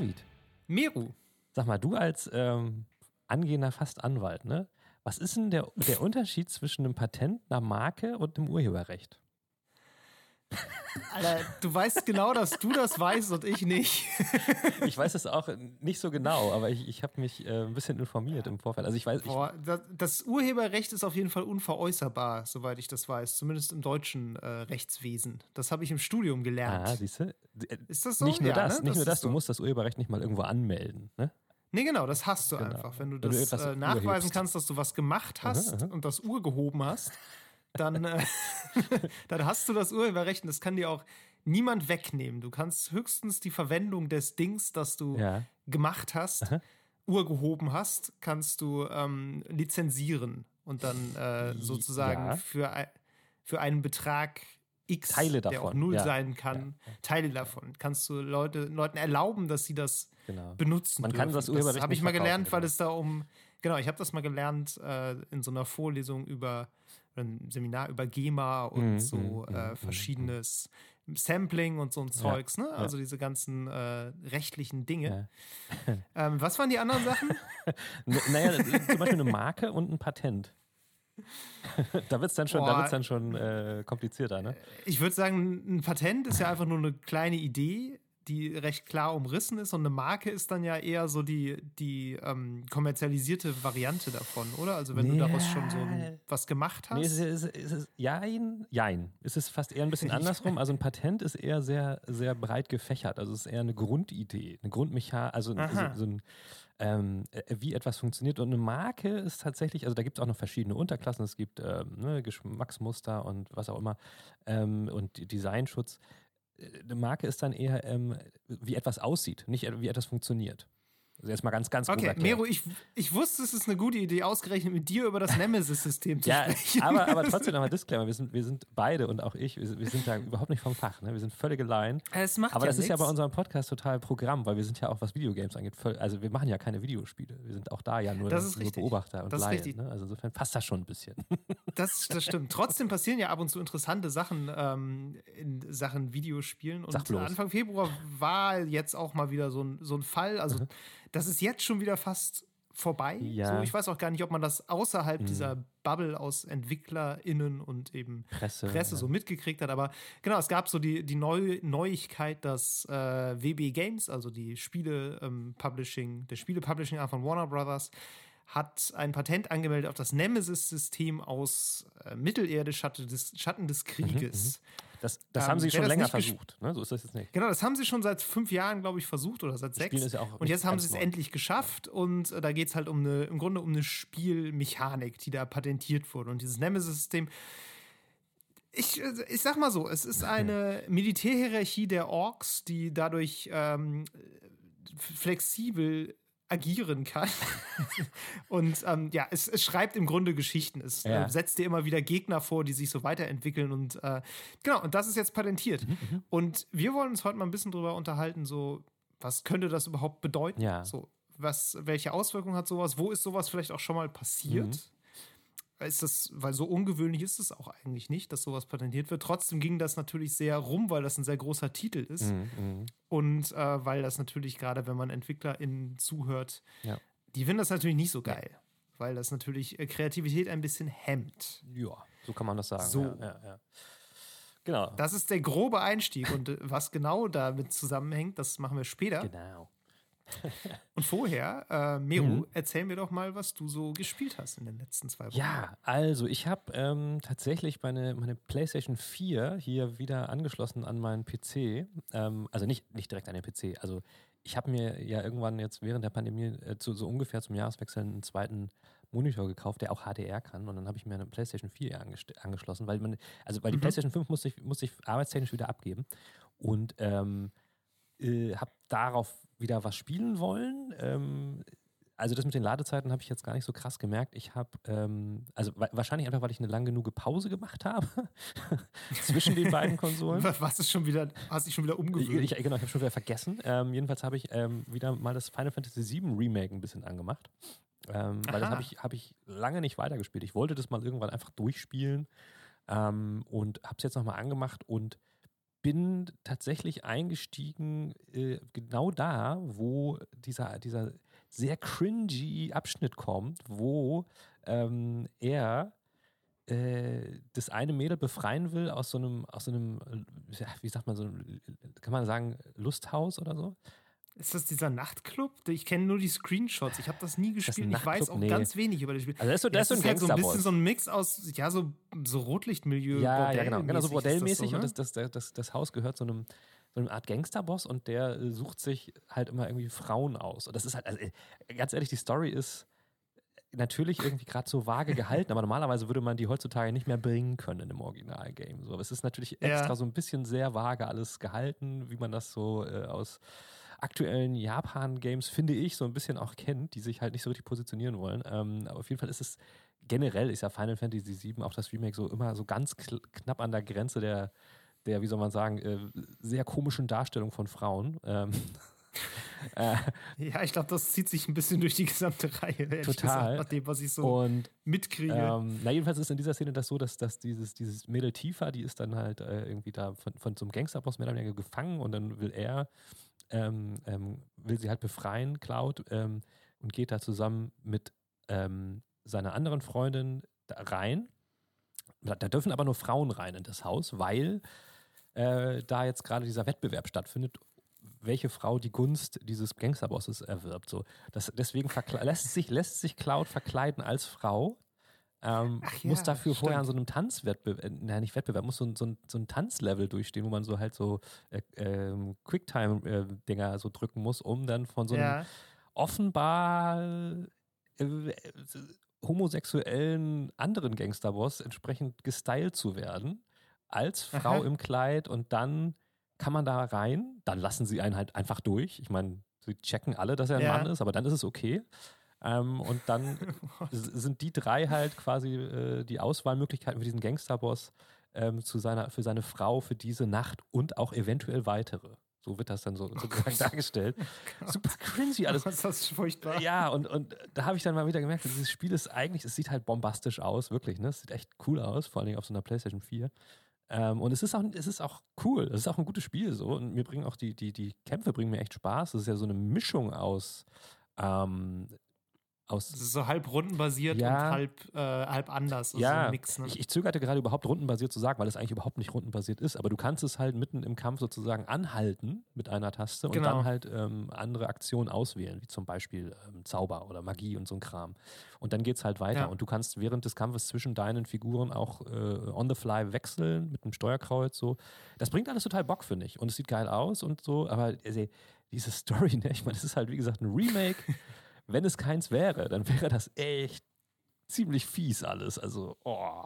David. Meru. Sag mal, du als ähm, angehender Fastanwalt, ne? Was ist denn der, der Unterschied zwischen einem Patent, einer Marke und einem Urheberrecht? Alter, du weißt genau, dass du das weißt und ich nicht. ich weiß es auch nicht so genau, aber ich, ich habe mich äh, ein bisschen informiert im Vorfeld. Also ich weiß, Boah, das, das, Urheberrecht ist auf jeden Fall unveräußerbar, soweit ich das weiß, zumindest im deutschen äh, Rechtswesen. Das habe ich im Studium gelernt. Ah, siehst du? Ist das so? Nicht nur ja, das, ne? nicht das nur das, so. du musst das Urheberrecht nicht mal irgendwo anmelden, ne? Nee, genau, das hast du Genau. einfach. Wenn du Wenn du das äh, nachweisen kannst, dass du was gemacht hast und das Uhr gehoben hast, dann, äh, dann hast du das Urheberrecht und das kann dir auch niemand wegnehmen. Du kannst höchstens die Verwendung des Dings, das du Ja. gemacht hast, Uhr gehoben hast, kannst du ähm, lizenzieren und dann äh, sozusagen Ja. für, ein, für einen Betrag X, Teile der auch davon, null ja. sein kann, Teile davon. Kannst du Leute, Leuten erlauben, dass sie das Genau. benutzen. Man kann dürfen. das Urheberrecht habe ich mal gelernt, weil genau. es da um genau, ich habe das mal gelernt äh, in so einer Vorlesung über ein Seminar über GEMA und Mhm, so äh, verschiedenes Sampling und so ein Zeugs, ne? Also diese ganzen äh, rechtlichen Dinge. Ähm, was waren die anderen Sachen? Naja, zum Beispiel eine Marke und ein Patent. da wird es dann schon, da Boah. wird's dann schon äh, komplizierter, ne? Ich würde sagen, ein Patent ist ja einfach nur eine kleine Idee, die recht klar umrissen ist und eine Marke ist dann ja eher so die, die ähm, kommerzialisierte Variante davon, oder? Also wenn du daraus schon so ein, was gemacht hast. Nee, es ist, es ist jein, jein. Es ist fast eher ein bisschen andersrum. Also ein Patent ist eher sehr, sehr breit gefächert. Also es ist eher eine Grundidee, eine Grundmechanik, also so, Aha. so ein, ähm, äh, wie etwas funktioniert. Und eine Marke ist tatsächlich, also da gibt es auch noch verschiedene Unterklassen. Es gibt ähm, ne, Geschmacksmuster und was auch immer ähm, und Designschutz. Eine Marke ist dann eher, ähm, wie etwas aussieht, nicht wie etwas funktioniert. Also erstmal ganz, ganz Okay. Mero, ich, ich wusste, es ist eine gute Idee, ausgerechnet mit dir über das Nemesis-System zu Ja, sprechen. aber, aber trotzdem nochmal Disclaimer, wir sind, wir sind beide und auch ich, wir, wir sind da überhaupt nicht vom Fach, ne? wir sind völlige Laien. Es macht Aber ja das ist ja nix. bei unserem Podcast total Programm, weil wir sind ja auch, was Videogames angeht, voll, also wir machen ja keine Videospiele, wir sind auch da ja nur, Das ist nur richtig. Beobachter und Das ist Laien. richtig. Ne? Also insofern passt das schon ein bisschen. Das, das stimmt. Trotzdem passieren ja ab und zu interessante Sachen ähm, in Sachen Videospielen. Und. Anfang Februar war jetzt auch mal wieder so ein, so ein Fall. Also, das ist jetzt schon wieder fast vorbei. Ja. Mhm. So, ich weiß auch gar nicht, ob man das außerhalb dieser Bubble aus EntwicklerInnen und eben Presse, Presse ja. so mitgekriegt hat. Aber genau, es gab so die, die Neu Neuigkeit, dass äh, WB Games, also die Spiele-Publishing, der Spiele-Publishing-Arm von Warner Brothers, hat ein Patent angemeldet auf das Nemesis-System aus äh, Mittelerde, Schatten des, Schatten des Krieges. Das, das Ähm, haben sie wer schon länger versucht, ne? so ist das jetzt nicht. Genau, das haben sie schon seit fünf Jahren, glaube ich, versucht oder seit sechs. Ja und jetzt haben sie es endlich geschafft und äh, da geht es halt um eine, im Grunde um eine Spielmechanik, die da patentiert wurde. Und dieses Nemesis-System, ich, äh, ich sag mal so, es ist eine Militärhierarchie der Orks, die dadurch ähm, flexibel agieren kann. und ähm, ja, es, es schreibt im Grunde Geschichten. Es Ja. äh, setzt dir immer wieder Gegner vor, die sich so weiterentwickeln. Und äh, genau, und das ist jetzt patentiert. Mhm, Und wir wollen uns heute mal ein bisschen drüber unterhalten, so, was könnte das überhaupt bedeuten? Ja. So, was, welche Auswirkungen hat sowas? Wo ist sowas vielleicht auch schon mal passiert? Mhm. Ist das, weil so ungewöhnlich ist es auch eigentlich nicht, dass sowas patentiert wird. Trotzdem ging das natürlich sehr rum, weil das ein sehr großer Titel ist. Mhm, Und äh, weil das natürlich gerade, wenn man EntwicklerInnen zuhört, Ja. die finden das natürlich nicht so geil. Weil das natürlich äh, Kreativität ein bisschen hemmt. ja, so kann man das sagen. So. Ja, ja, ja. Genau. Das ist der grobe Einstieg. Und äh, was genau damit zusammenhängt, das machen wir später. genau. Und vorher, äh, Meru, Mhm. erzähl mir doch mal, was du so gespielt hast in den letzten zwei Wochen. Ja, also ich habe ähm, tatsächlich meine, meine PlayStation 4 hier wieder angeschlossen an meinen PC. Ähm, also nicht, nicht direkt an den PC. Also ich habe mir ja irgendwann jetzt während der Pandemie äh, zu, so ungefähr zum Jahreswechsel einen zweiten Monitor gekauft, der auch HDR kann. Und dann habe ich mir eine PlayStation 4 angest- angeschlossen, weil man, also weil die PlayStation 5 musste ich, musste ich arbeitstechnisch wieder abgeben. Und ähm, äh, habe darauf wieder was spielen wollen. Ähm, also das mit den Ladezeiten habe ich jetzt gar nicht so krass gemerkt. Ich habe, ähm, also wa wahrscheinlich einfach, weil ich eine lang genug Pause gemacht habe zwischen den beiden Konsolen. Was ist schon wieder, hast dich schon wieder Ich, umgewöhnt? ich, genau, ich habe schon wieder vergessen. Ähm, jedenfalls habe ich ähm, wieder mal das Final Fantasy VII Remake ein bisschen angemacht. Ähm, weil das habe ich, hab ich lange nicht weitergespielt. Ich wollte das mal irgendwann einfach durchspielen ähm, und habe es jetzt nochmal angemacht und bin tatsächlich eingestiegen äh, genau da, wo dieser, dieser sehr cringy Abschnitt kommt, wo ähm, er äh, das eine Mädel befreien will aus so einem, aus so einem, wie sagt man so, kann man sagen, Lusthaus oder so? Ist das dieser Nachtclub? Ich kenne nur die Screenshots. Ich habe das nie gespielt. Das ich weiß auch nee. ganz wenig über das Spiel. Also das ist so, das ja, ist so ein, halt so ein bisschen so ein Mix aus, ja, so, so Rotlichtmilieu. Ja, ja, genau. Genau, so bordellmäßig. So, ne? Und das, das, das, das Haus gehört so einem so eine Art Gangsterboss und der äh, sucht sich halt immer irgendwie Frauen aus. Und das ist halt, also, äh, ganz ehrlich, die Story ist natürlich irgendwie gerade so vage gehalten, aber normalerweise würde man die heutzutage nicht mehr bringen können im Originalgame. So, aber es ist natürlich extra ja. so ein bisschen sehr vage alles gehalten, wie man das so äh, aus aktuellen Japan-Games, finde ich, so ein bisschen auch kennt, die sich halt nicht so richtig positionieren wollen. Ähm, aber auf jeden Fall ist es generell, ist ja Final Fantasy VII, auch das Remake, so immer so ganz knapp an der Grenze der, der wie soll man sagen, äh, sehr komischen Darstellung von Frauen. Ähm, äh, ja, ich glaube, das zieht sich ein bisschen durch die gesamte Reihe. Total. Gesagt, nach dem, was ich so und, mitkriege. Ähm, na, jedenfalls ist in dieser Szene das so, dass, dass dieses, dieses Mädel Tifa, die ist dann halt äh, irgendwie da von, von so einem Gangsterboss mehr oder weniger gefangen und dann will er, ähm, ähm, will sie halt befreien, Cloud, ähm, und geht da zusammen mit ähm, seiner anderen Freundin rein. Da, da dürfen aber nur Frauen rein in das Haus, weil äh, da jetzt gerade dieser Wettbewerb stattfindet, welche Frau die Gunst dieses Gangsterbosses erwirbt. So. Das, deswegen lässt, sich, lässt sich Cloud verkleiden als Frau, ähm, ja, muss dafür stimmt. vorher an so einem Tanzwettbewerb, äh, nein, nicht Wettbewerb, muss so ein, so ein, so ein Tanzlevel durchstehen, wo man so halt so äh, äh, Quicktime-Dinger so drücken muss, um dann von so einem ja. offenbar äh, homosexuellen anderen Gangsterboss entsprechend gestylt zu werden als Frau Aha. im Kleid und dann kann man da rein, dann lassen sie einen halt einfach durch. Ich meine, sie checken alle, dass er ein ja. Mann ist, aber dann ist es okay. Ähm, und dann sind die drei halt quasi äh, die Auswahlmöglichkeiten für diesen Gangsterboss ähm, zu seiner, für seine Frau für diese Nacht und auch eventuell weitere. So wird das dann so oh sozusagen dargestellt. Oh Super cringy alles. Was das furchtbar? Ja, und, und da habe ich dann mal wieder gemerkt, dieses Spiel ist eigentlich, es sieht halt bombastisch aus, wirklich. Ne? Es sieht echt cool aus, vor allen Dingen auf so einer PlayStation 4. Ähm, und es ist, auch, es ist auch cool, es ist auch ein gutes Spiel so. Und mir bringen auch die, die, die Kämpfe bringen mir echt Spaß. Es ist ja so eine Mischung aus ähm, aus. Das ist so halb rundenbasiert ja, und halb, äh, halb anders. Ja, so Mix, ne? ich, ich, zögerte gerade überhaupt rundenbasiert zu sagen, weil es eigentlich überhaupt nicht rundenbasiert ist. Aber du kannst es halt mitten im Kampf sozusagen anhalten mit einer Taste und genau. dann halt ähm, andere Aktionen auswählen, wie zum Beispiel ähm, Zauber oder Magie und so ein Kram. Und dann geht es halt weiter. Ja. Und du kannst während des Kampfes zwischen deinen Figuren auch äh, on the fly wechseln mit einem Steuerkreuz. So. Das bringt alles total Bock, finde ich. Und es sieht geil aus und so. Aber also, diese Story, ne? ich meine, das ist halt wie gesagt ein Remake. wenn es keins wäre, dann wäre das echt ziemlich fies alles. Also, oh.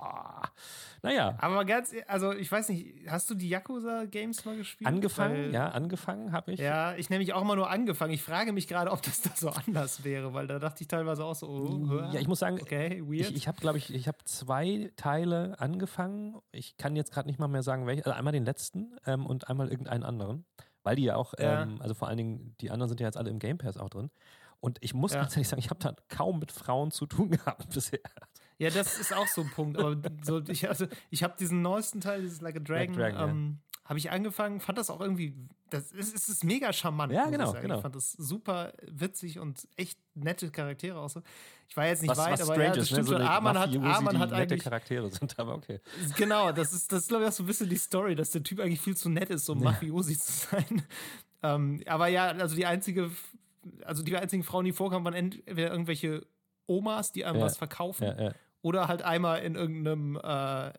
Naja. Aber ganz, e, also ich weiß nicht, hast du die Yakuza-Games mal gespielt? Angefangen, weil, ja, angefangen habe ich. Ja, ich nämlich auch immer nur angefangen. Ich frage mich gerade, ob das da so anders wäre, weil da dachte ich teilweise auch so, oh, Ja, ich muss sagen, okay, weird. ich, ich habe, glaube ich, ich habe zwei Teile angefangen. Ich kann jetzt gerade nicht mal mehr sagen, welche. Also einmal den letzten ähm, und einmal irgendeinen anderen. Weil die ja auch, ja. Ähm, also vor allen Dingen, die anderen sind ja jetzt alle im Game Pass auch drin. Und ich muss ja. ganz ehrlich sagen, ich habe da kaum mit Frauen zu tun gehabt bisher. Ja, das ist auch so ein Punkt. Aber so, ich, also, ich habe diesen neuesten Teil, dieses Like a Dragon, like Dragon ähm, ja. habe ich angefangen, fand das auch irgendwie, das ist, es ist mega charmant. Ja, genau, ich, genau. Ich fand das super witzig und echt nette Charaktere auch so. Ich war jetzt nicht was, weit, was aber ja, das ist, stimmt ne? schon. So Arman hat, Arman hat nette Charaktere sind, aber okay. Genau, das ist, das ist glaube ich auch so ein bisschen die Story, dass der Typ eigentlich viel zu nett ist, um ja. Mafiosi zu sein. Ähm, aber ja, also die einzige also die einzigen Frauen, die vorkamen, waren entweder irgendwelche Omas, die einem ja. was verkaufen, ja, ja. oder halt einmal in irgendeinem äh,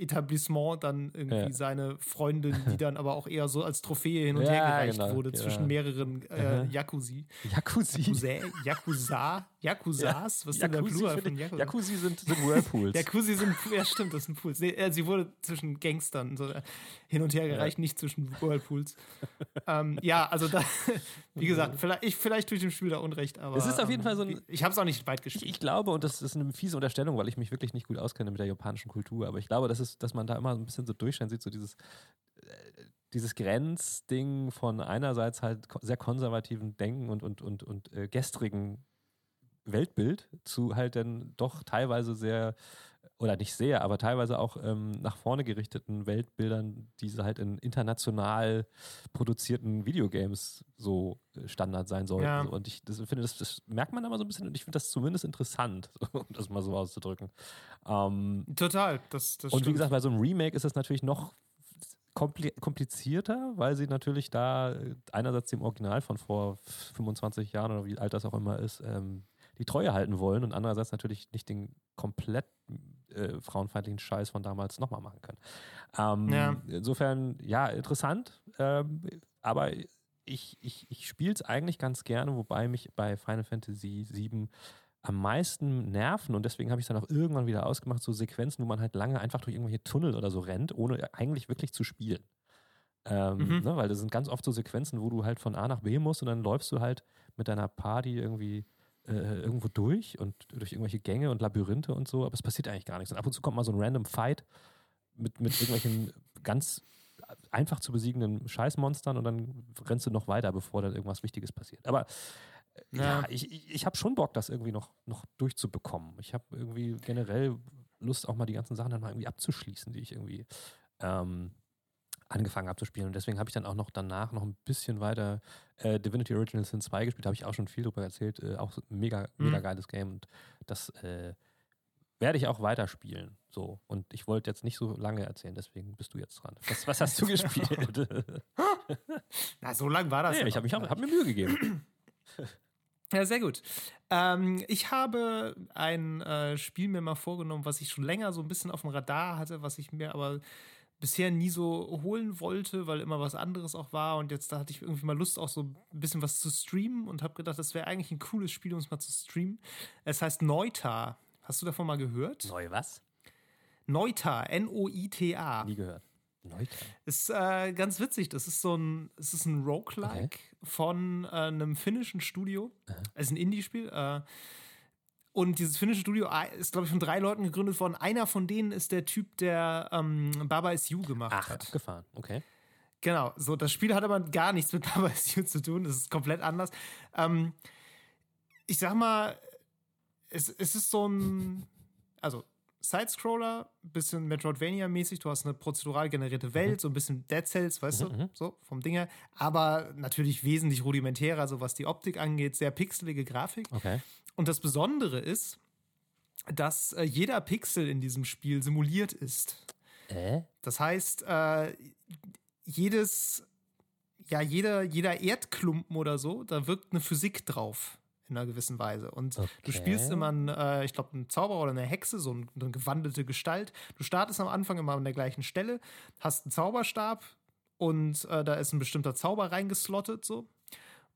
Etablissement dann irgendwie ja. seine Freundin, die dann aber auch eher so als Trophäe hin und ja, her gereicht genau, wurde genau. zwischen mehreren äh, Yakuzi. Yakuzi? Yakuza? Yakuzas? Was ist denn der Plural von Yakuza? Yakuzi sind, sind Whirlpools. Yakuzi sind, ja stimmt, das sind Pools. Nee, äh, sie wurde zwischen Gangstern so äh, hin und her gereicht, nicht zwischen Whirlpools. ähm, ja, also da, wie gesagt, vielleicht, ich, vielleicht tue ich dem Spiel da Unrecht, aber. Es ist auf jeden Fall so ein. Ähm, ich habe es auch nicht weit gespielt. Ich, ich, glaube, und das ist eine fiese Unterstellung, weil ich mich wirklich nicht gut auskenne mit der japanischen Kultur, aber ich glaube, das ist ist, dass man da immer ein bisschen so Durchschein sieht, so dieses, äh, dieses Grenzding von einerseits halt sehr konservativen Denken und, und, und, und äh, gestrigen Weltbild zu halt dann doch teilweise sehr oder nicht sehr, aber teilweise auch ähm, nach vorne gerichteten Weltbildern, die halt in international produzierten Videogames so äh, Standard sein sollten. Ja. Und ich das, finde, das, das, merkt man aber so ein bisschen und ich finde das zumindest interessant, um das mal so auszudrücken. Ähm, Total, das, das Und stimmt. wie gesagt, bei so einem Remake ist das natürlich noch komplizierter, weil sie natürlich da äh, einerseits dem Original von vor 25 Jahren oder wie alt das auch immer ist, ähm, die Treue halten wollen und andererseits natürlich nicht den komplett äh, frauenfeindlichen Scheiß von damals nochmal machen können. Ähm, ja. Insofern, ja, interessant, ähm, aber ich, ich, ich spiele es eigentlich ganz gerne, wobei mich bei Final Fantasy VII am meisten nerven und deswegen habe ich es dann auch irgendwann wieder ausgemacht, so Sequenzen, wo man halt lange einfach durch irgendwelche Tunnel oder so rennt, ohne eigentlich wirklich zu spielen. Ähm, mhm. ne, weil das sind ganz oft so Sequenzen, wo du halt von A nach B musst und dann läufst du halt mit deiner Party irgendwie äh, irgendwo durch und durch irgendwelche Gänge und Labyrinthe und so, aber es passiert eigentlich gar nichts. Und ab und zu kommt mal so ein random Fight mit, mit irgendwelchen ganz einfach zu besiegenden Scheißmonstern und dann rennst du noch weiter, bevor dann irgendwas Wichtiges passiert. Aber äh, ja, ja ich, ich, ich habe schon Bock, das irgendwie noch, noch durchzubekommen. Ich habe irgendwie generell Lust, auch mal die ganzen Sachen dann mal irgendwie abzuschließen, die ich irgendwie ähm, angefangen habe zu spielen. Und deswegen habe ich dann auch noch danach noch ein bisschen weiter äh, Divinity Original Sin 2 gespielt. Da habe ich auch schon viel drüber erzählt. Äh, auch mega, mega mhm. geiles Game. Und das äh, werde ich auch weiterspielen. So. Und ich wollte jetzt nicht so lange erzählen, deswegen bist du jetzt dran. Was, was hast du gespielt? Na, so lang war das. Nee, ja ich habe hab mir Mühe gegeben. Ja, sehr gut. Ähm, ich habe ein äh, Spiel mir mal vorgenommen, was ich schon länger so ein bisschen auf dem Radar hatte, was ich mir aber bisher nie so holen wollte, weil immer was anderes auch war. Und jetzt da hatte ich irgendwie mal Lust, auch so ein bisschen was zu streamen und habe gedacht, das wäre eigentlich ein cooles Spiel, um es mal zu streamen. Es heißt Neuta. Hast du davon mal gehört? Neu was? Neuta, N-O-I-T-A. Nie gehört. Neuta. Ist äh, ganz witzig. Das ist so ein, es ist ein Roguelike okay. von äh, einem finnischen Studio. Es ist ein Indie-Spiel. Äh, und dieses finnische Studio ist, glaube ich, von drei Leuten gegründet worden. Einer von denen ist der Typ, der ähm, Baba is You gemacht Ach, hat. gefahren, okay. Genau, so das Spiel hat aber gar nichts mit Baba is You zu tun. Das ist komplett anders. Ähm, ich sag mal, es, es ist so ein, also Sidescroller, bisschen Metroidvania-mäßig. Du hast eine prozedural generierte mhm. Welt, mhm. so ein bisschen Dead Cells, weißt mhm, du, mhm. so vom Ding her. Aber natürlich wesentlich rudimentärer, so was die Optik angeht, sehr pixelige Grafik. Okay. Und das Besondere ist, dass äh, jeder Pixel in diesem Spiel simuliert ist. Äh? Das heißt, äh, jedes, ja, jeder, jeder Erdklumpen oder so, da wirkt eine Physik drauf in einer gewissen Weise. Und okay. du spielst immer, einen, äh, ich glaube, einen Zauberer oder eine Hexe, so eine gewandelte Gestalt. Du startest am Anfang immer an der gleichen Stelle, hast einen Zauberstab und äh, da ist ein bestimmter Zauber reingeslottet, so.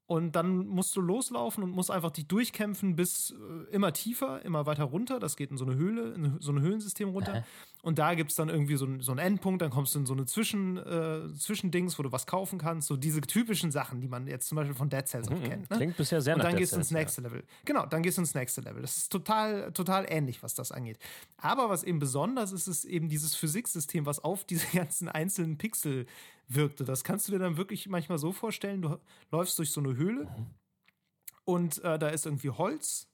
Und dann musst du loslaufen und musst einfach dich durchkämpfen bis äh, immer tiefer, immer weiter runter. Das geht in so eine Höhle, in so ein Höhlensystem runter. Aha. Und da gibt es dann irgendwie so, so einen Endpunkt, dann kommst du in so eine Zwischen, äh, Zwischendings, wo du was kaufen kannst. So diese typischen Sachen, die man jetzt zum Beispiel von Dead Cells auch mhm. kennt. Ne? Klingt bisher sehr Und dann gehst du ins nächste ja. Level. Genau, dann gehst du ins nächste Level. Das ist total, total ähnlich, was das angeht. Aber was eben besonders ist, ist eben dieses Physiksystem, was auf diese ganzen einzelnen Pixel wirkte. Das kannst du dir dann wirklich manchmal so vorstellen, du läufst durch so eine Höhle und äh, da ist irgendwie Holz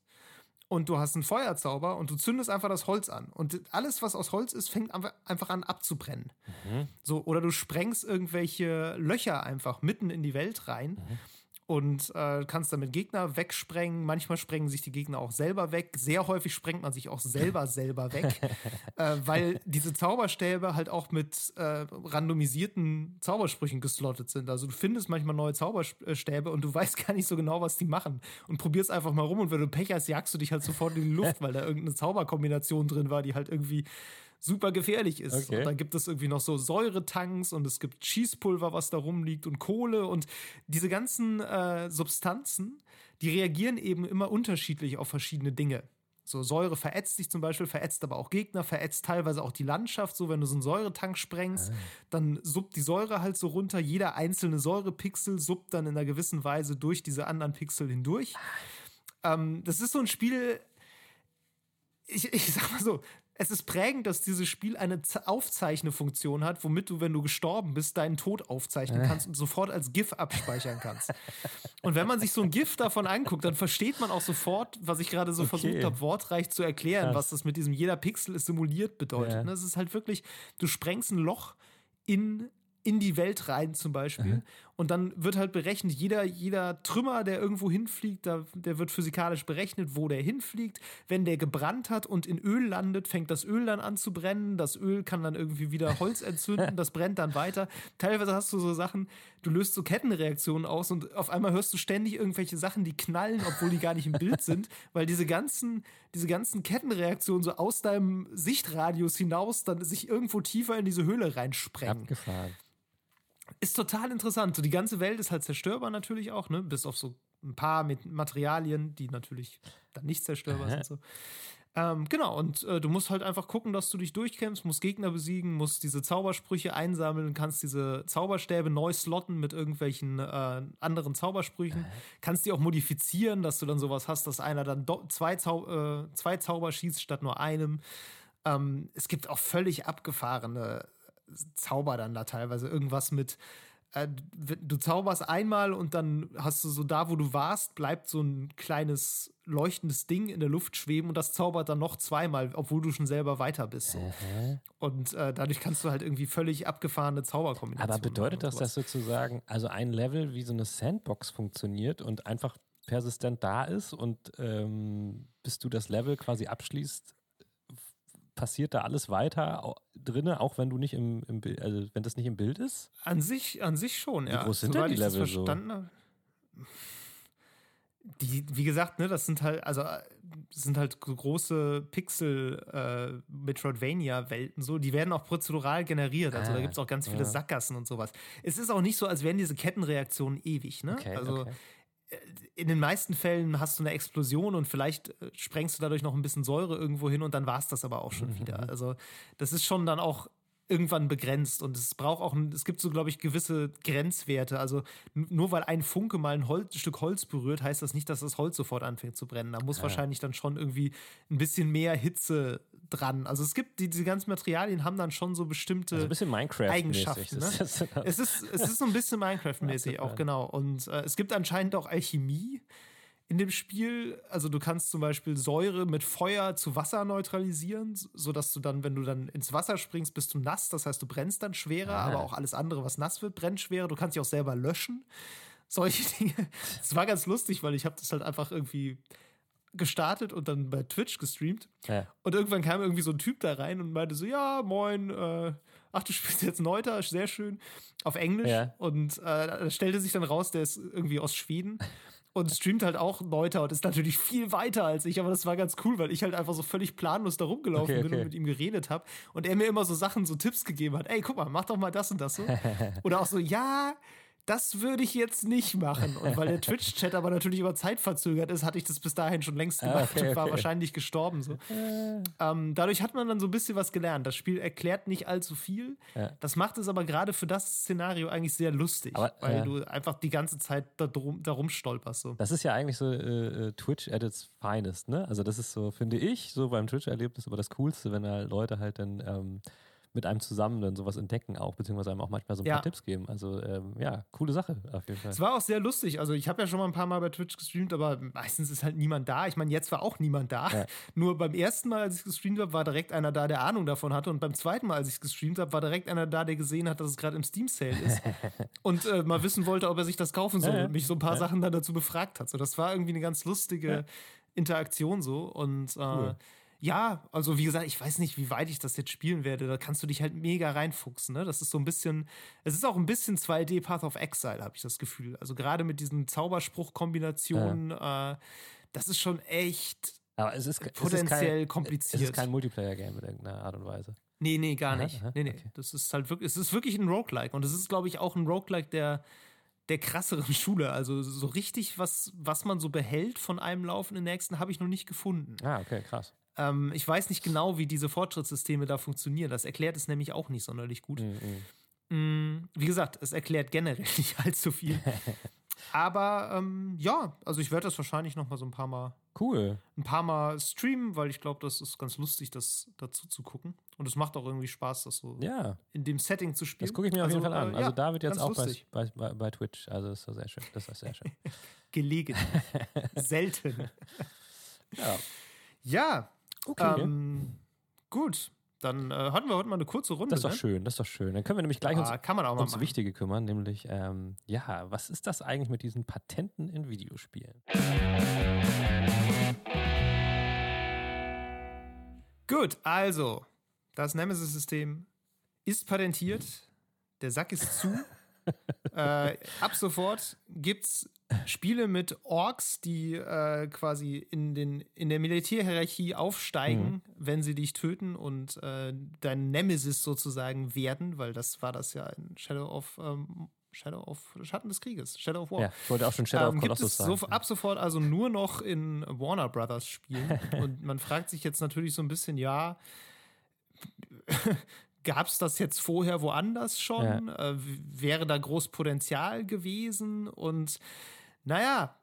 und du hast einen Feuerzauber und du zündest einfach das Holz an. Und alles, was aus Holz ist, fängt einfach an abzubrennen. Mhm. So, oder du sprengst irgendwelche Löcher einfach mitten in die Welt rein. Mhm und äh, kannst damit Gegner wegsprengen. Manchmal sprengen sich die Gegner auch selber weg. Sehr häufig sprengt man sich auch selber selber weg, äh, weil diese Zauberstäbe halt auch mit äh, randomisierten Zaubersprüchen geslottet sind. Also du findest manchmal neue Zauberstäbe und du weißt gar nicht so genau, was die machen und probierst einfach mal rum und wenn du Pech hast, jagst du dich halt sofort in die Luft, weil da irgendeine Zauberkombination drin war, die halt irgendwie super gefährlich ist. Okay. Und dann gibt es irgendwie noch so Säuretanks und es gibt Schießpulver, was da rumliegt und Kohle und diese ganzen äh, Substanzen, die reagieren eben immer unterschiedlich auf verschiedene Dinge. So Säure verätzt dich zum Beispiel, verätzt aber auch Gegner, verätzt teilweise auch die Landschaft. So, wenn du so einen Säuretank sprengst, ah. dann suppt die Säure halt so runter. Jeder einzelne Säurepixel suppt dann in einer gewissen Weise durch diese anderen Pixel hindurch. Ähm, das ist so ein Spiel, ich, ich sag mal so, es ist prägend, dass dieses Spiel eine Aufzeichnefunktion hat, womit du, wenn du gestorben bist, deinen Tod aufzeichnen kannst und sofort als GIF abspeichern kannst. und wenn man sich so ein GIF davon anguckt, dann versteht man auch sofort, was ich gerade so okay. versucht habe, wortreich zu erklären, Krass. was das mit diesem jeder Pixel ist simuliert bedeutet. Ja. Das ist halt wirklich, du sprengst ein Loch in in die Welt rein zum Beispiel. Mhm. Und dann wird halt berechnet, jeder, jeder Trümmer, der irgendwo hinfliegt, da, der wird physikalisch berechnet, wo der hinfliegt. Wenn der gebrannt hat und in Öl landet, fängt das Öl dann an zu brennen. Das Öl kann dann irgendwie wieder Holz entzünden, das brennt dann weiter. Teilweise hast du so Sachen, du löst so Kettenreaktionen aus und auf einmal hörst du ständig irgendwelche Sachen, die knallen, obwohl die gar nicht im Bild sind, weil diese ganzen, diese ganzen Kettenreaktionen so aus deinem Sichtradius hinaus dann sich irgendwo tiefer in diese Höhle reinsprengen. Abgefahren. Ist total interessant. So, die ganze Welt ist halt zerstörbar natürlich auch, ne? Bis auf so ein paar mit Materialien, die natürlich dann nicht zerstörbar Aha. sind. So. Ähm, genau, und äh, du musst halt einfach gucken, dass du dich durchkämpfst, musst Gegner besiegen, musst diese Zaubersprüche einsammeln, kannst diese Zauberstäbe neu slotten mit irgendwelchen äh, anderen Zaubersprüchen, kannst die auch modifizieren, dass du dann sowas hast, dass einer dann zwei, Zau äh, zwei Zauber schießt statt nur einem. Ähm, es gibt auch völlig abgefahrene Zauber dann da teilweise. Irgendwas mit, äh, du zauberst einmal und dann hast du so da, wo du warst, bleibt so ein kleines leuchtendes Ding in der Luft schweben und das zaubert dann noch zweimal, obwohl du schon selber weiter bist. So. Und äh, dadurch kannst du halt irgendwie völlig abgefahrene Zauberkombinationen. Aber bedeutet das, dass sozusagen, also ein Level wie so eine Sandbox funktioniert und einfach persistent da ist und ähm, bis du das Level quasi abschließt, passiert da alles weiter drinne, auch wenn du nicht im, im Bild, also wenn das nicht im Bild ist? An sich, an sich schon, ja. Wie groß sind denn die Level so? Die, wie gesagt, ne, das sind halt, also sind halt große Pixel äh, so, die werden auch prozedural generiert. Also ah, da gibt es auch ganz viele ja. Sackgassen und sowas. Es ist auch nicht so, als wären diese Kettenreaktionen ewig, ne? Okay, also okay in den meisten Fällen hast du eine Explosion und vielleicht äh, sprengst du dadurch noch ein bisschen Säure irgendwo hin und dann war es das aber auch schon mhm. wieder. Also das ist schon dann auch irgendwann begrenzt und es braucht auch, es gibt so, glaube ich, gewisse Grenzwerte. Also nur weil ein Funke mal ein Holz, Stück Holz berührt, heißt das nicht, dass das Holz sofort anfängt zu brennen. Da muss ja. wahrscheinlich dann schon irgendwie ein bisschen mehr Hitze dran. Also es gibt, die, diese ganzen Materialien haben dann schon so bestimmte also ein bisschen Minecraft Eigenschaften. Ne? es, ist, es ist so ein bisschen Minecraft-mäßig auch, genau. Und äh, es gibt anscheinend auch Alchemie in dem Spiel. Also du kannst zum Beispiel Säure mit Feuer zu Wasser neutralisieren, sodass du dann, wenn du dann ins Wasser springst, bist du nass. Das heißt, du brennst dann schwerer, ah. aber auch alles andere, was nass wird, brennt schwerer. Du kannst dich auch selber löschen. Solche Dinge. Es war ganz lustig, weil ich habe das halt einfach irgendwie gestartet und dann bei Twitch gestreamt. Ja. Und irgendwann kam irgendwie so ein Typ da rein und meinte so, ja, moin, äh, ach, du spielst jetzt Neuter, sehr schön, auf Englisch. Ja. Und äh, da stellte sich dann raus, der ist irgendwie aus Schweden und streamt halt auch Neuter und ist natürlich viel weiter als ich, aber das war ganz cool, weil ich halt einfach so völlig planlos da rumgelaufen okay, bin und mit ihm geredet habe und er mir immer so Sachen, so Tipps gegeben hat. Ey, guck mal, mach doch mal das und das so. Oder auch so, ja, das würde ich jetzt nicht machen. Und weil der Twitch-Chat aber natürlich über Zeit verzögert ist, hatte ich das bis dahin schon längst gemacht ah, okay, und war okay. wahrscheinlich gestorben. So. Äh. Ähm, dadurch hat man dann so ein bisschen was gelernt. Das Spiel erklärt nicht allzu viel. Ja. Das macht es aber gerade für das Szenario eigentlich sehr lustig, aber, weil ja. du einfach die ganze Zeit da, drum, da rumstolperst. So. Das ist ja eigentlich so äh, äh, Twitch at its finest, ne? Also das ist so, finde ich, so beim Twitch-Erlebnis aber das Coolste, wenn halt Leute halt dann ähm, mit einem zusammen dann sowas entdecken auch, beziehungsweise einem auch manchmal so ein ja. paar Tipps geben. Also ähm, ja, coole Sache auf jeden Fall. Es war auch sehr lustig. Also ich habe ja schon mal ein paar Mal bei Twitch gestreamt, aber meistens ist halt niemand da. Ich meine, jetzt war auch niemand da. Ja. Nur beim ersten Mal, als ich gestreamt habe, war direkt einer da, der Ahnung davon hatte. Und beim zweiten Mal, als ich gestreamt habe, war direkt einer da, der gesehen hat, dass es gerade im Steam-Sale ist. und äh, mal wissen wollte, ob er sich das kaufen soll. Ja, und mich so ein paar Sachen dann dazu befragt hat. So, das war irgendwie eine ganz lustige Interaktion so. Und äh, cool ja, also wie gesagt, ich weiß nicht, wie weit ich das jetzt spielen werde. Da kannst du dich halt mega reinfuchsen. Ne? Das ist so ein bisschen, es ist auch ein bisschen 2D Path of Exile, habe ich das Gefühl. Also gerade mit diesen Zauberspruch-Kombinationen, ja. äh, das ist schon echt Aber es ist, potenziell es ist kein, kompliziert. Es ist kein Multiplayer-Game in irgendeiner Art und Weise. Nee, nee, gar nicht. Aha, nee, nee. Okay. Das ist halt wirklich, es ist wirklich ein Roguelike. Und es ist, glaube ich, auch ein Roguelike, der der krasseren Schule. Also so richtig, was, was man so behält von einem Lauf in den nächsten, habe ich noch nicht gefunden. Ah, okay, krass. Ähm, ich weiß nicht genau, wie diese Fortschrittssysteme da funktionieren. Das erklärt es nämlich auch nicht sonderlich gut. Mhm. Mm, wie gesagt, es erklärt generell nicht allzu viel. Aber ähm, ja, also ich werde das wahrscheinlich noch mal so ein paar Mal Cool. ein paar Mal streamen, weil ich glaube, das ist ganz lustig, das dazu zu gucken. Und es macht auch irgendwie Spaß, das so Ja, in dem Setting zu spielen. das gucke ich mir auf jeden Also, Fall an. äh, Also ja, David jetzt auch bei, bei, bei, Twitch. Also das ist doch sehr schön. Das ist sehr schön. Gelegen. Selten. Ja. Ja, Okay. ähm, gut. Dann äh, hatten wir heute mal eine kurze Runde. das ist doch ne? schön, das ist doch schön. Dann können wir nämlich gleich uns Ah, kann man auch machen. Wichtige kümmern, nämlich, ähm, ja, was ist das eigentlich mit diesen Patenten in Videospielen? Gut, also, das Nemesis-System ist patentiert. Der Sack ist zu. Äh, ab sofort gibt es Spiele mit Orks, die äh, quasi in, den, in der Militärhierarchie aufsteigen, wenn sie dich töten und äh, dein Nemesis sozusagen werden, weil das war das ja in Shadow of ähm, Shadow of Schatten des Krieges, Shadow of War. Ja, ich wollte auch schon Shadow of Ähm, gibt Colossus es sagen. so, ab sofort also nur noch in Warner Brothers Spielen. Und man fragt sich jetzt natürlich so ein bisschen, ja, gab es das jetzt vorher woanders schon? Äh, w- wäre da groß Potenzial gewesen? Und naja,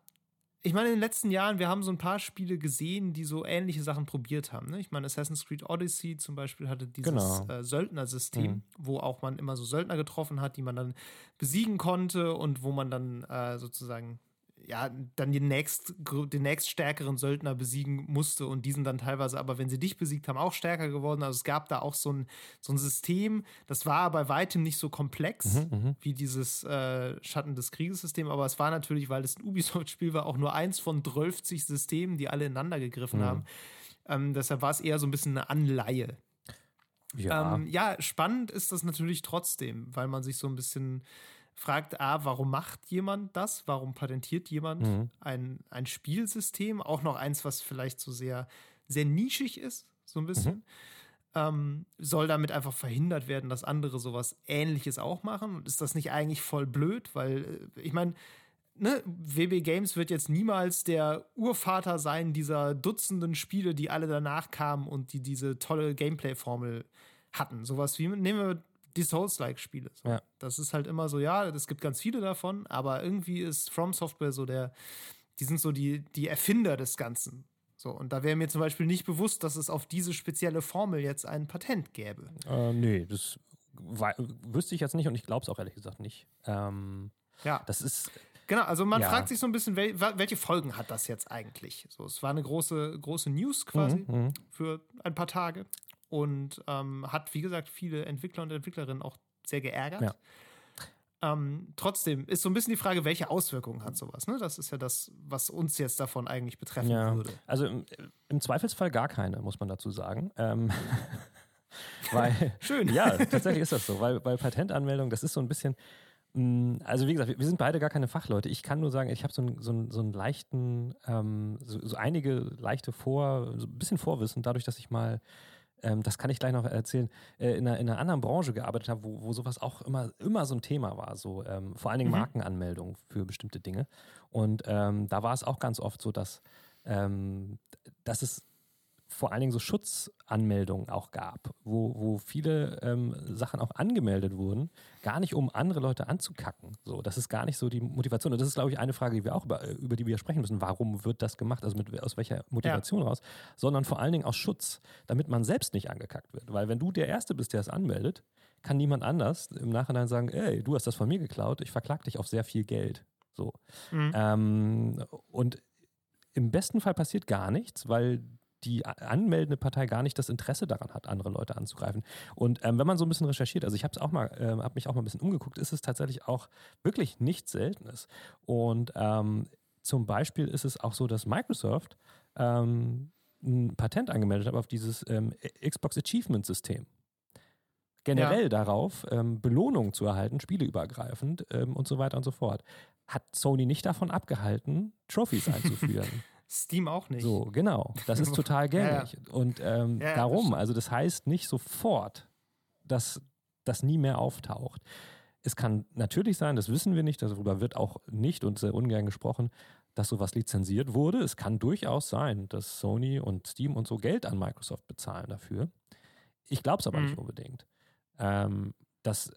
ich meine, in den letzten Jahren, wir haben so ein paar Spiele gesehen, die so ähnliche Sachen probiert haben. Ne? Ich meine, Assassin's Creed Odyssey zum Beispiel hatte dieses Genau. äh, Söldnersystem, Mhm. wo auch man immer so Söldner getroffen hat, die man dann besiegen konnte und wo man dann äh, sozusagen ja, dann den nächst, den nächststärkeren Söldner besiegen musste und diesen dann teilweise, aber wenn sie dich besiegt haben, auch stärker geworden. Also es gab da auch so ein, so ein System, das war bei weitem nicht so komplex Mhm, mhm. wie dieses äh, Schatten des Krieges-System, aber es war natürlich, weil es ein Ubisoft-Spiel war, auch nur eins von 12 Systemen, die alle ineinander gegriffen Mhm. haben. Ähm, deshalb war es eher so ein bisschen eine Anleihe. Ja, Ähm, ja, spannend ist das natürlich trotzdem, weil man sich so ein bisschen fragt, ah, warum macht jemand das? Warum patentiert jemand Mhm. ein, ein Spielsystem? Auch noch eins, was vielleicht so sehr, sehr nischig ist, so ein bisschen. Ähm, soll damit einfach verhindert werden, dass andere sowas ähnliches auch machen? Und ist das nicht eigentlich voll blöd? Weil, äh, ich meine, ne, WB Games wird jetzt niemals der Urvater sein dieser Dutzenden Spiele, die alle danach kamen und die diese tolle Gameplay-Formel hatten. Sowas wie, nehmen wir die Souls-like-Spiele. So. Ja. Das ist halt immer so, ja, es gibt ganz viele davon, aber irgendwie ist From Software so der, die sind so die, die Erfinder des Ganzen. So, und da wäre mir zum Beispiel nicht bewusst, dass es auf diese spezielle Formel jetzt ein Patent gäbe. äh, nee, das wüsste ich jetzt nicht und ich glaube es auch ehrlich gesagt nicht. Ähm, Ja. das ist, Genau, also man Ja. fragt sich so ein bisschen, wel welche Folgen hat das jetzt eigentlich? So, es war eine große, große News quasi Mhm, mhm. für ein paar Tage und ähm, hat, wie gesagt, viele Entwickler und Entwicklerinnen auch sehr geärgert. Ja. Ähm, trotzdem ist so ein bisschen die Frage, welche Auswirkungen hat sowas? Ne? Das ist ja das, was uns jetzt davon eigentlich betreffen Ja. würde. Also im, im Zweifelsfall gar keine, muss man dazu sagen. Ähm, weil, Schön. ja, tatsächlich ist das so, weil bei Patentanmeldung, das ist so ein bisschen, mh, also wie gesagt, wir wir sind beide gar keine Fachleute. Ich kann nur sagen, ich habe so, einen- so, so einen leichten, ähm, so, so einige leichte Vor, so ein bisschen Vorwissen, dadurch, dass ich mal ähm, das kann ich gleich noch erzählen, äh, in, einer, in einer anderen Branche gearbeitet habe, wo, wo sowas auch immer, immer so ein Thema war, so ähm, vor allen Dingen Mhm. Markenanmeldung für bestimmte Dinge. Und ähm, da war es auch ganz oft so, dass, ähm, dass es vor allen Dingen so Schutzanmeldungen auch gab, wo, wo viele ähm, Sachen auch angemeldet wurden, gar nicht um andere Leute anzukacken. So, das ist gar nicht so die Motivation. Und das ist, glaube ich, eine Frage, die wir auch über, über die wir sprechen müssen. Warum wird das gemacht? Also mit, aus welcher Motivation raus? Sondern vor allen Dingen aus Schutz, damit man selbst nicht angekackt wird. Weil wenn du der Erste bist, der es anmeldet, kann niemand anders im Nachhinein sagen, ey, du hast das von mir geklaut, ich verklag dich auf sehr viel Geld. So. Mhm. Ähm, und im besten Fall passiert gar nichts, weil die anmeldende Partei gar nicht das Interesse daran hat, andere Leute anzugreifen. Und ähm, wenn man so ein bisschen recherchiert, also ich habe es auch mal, ähm, habe mich auch mal ein bisschen umgeguckt, ist es tatsächlich auch wirklich nichts Seltenes. Und ähm, zum Beispiel ist es auch so, dass Microsoft ähm, ein Patent angemeldet hat auf dieses ähm, Xbox Achievement System. Generell darauf, ähm, Belohnungen zu erhalten, spieleübergreifend ähm, und so weiter und so fort. Hat Sony nicht davon abgehalten, Trophies einzuführen. Steam auch nicht. So, genau. Das ist total Ja, ja. gängig. Und ähm, Ja, darum, also das heißt nicht sofort, dass das nie mehr auftaucht. Es kann natürlich sein, das wissen wir nicht, darüber wird auch nicht und sehr ungern gesprochen, dass sowas lizenziert wurde. Es kann durchaus sein, dass Sony und Steam und so Geld an Microsoft bezahlen dafür. Ich glaube es aber nicht Mhm. unbedingt. Ähm, das,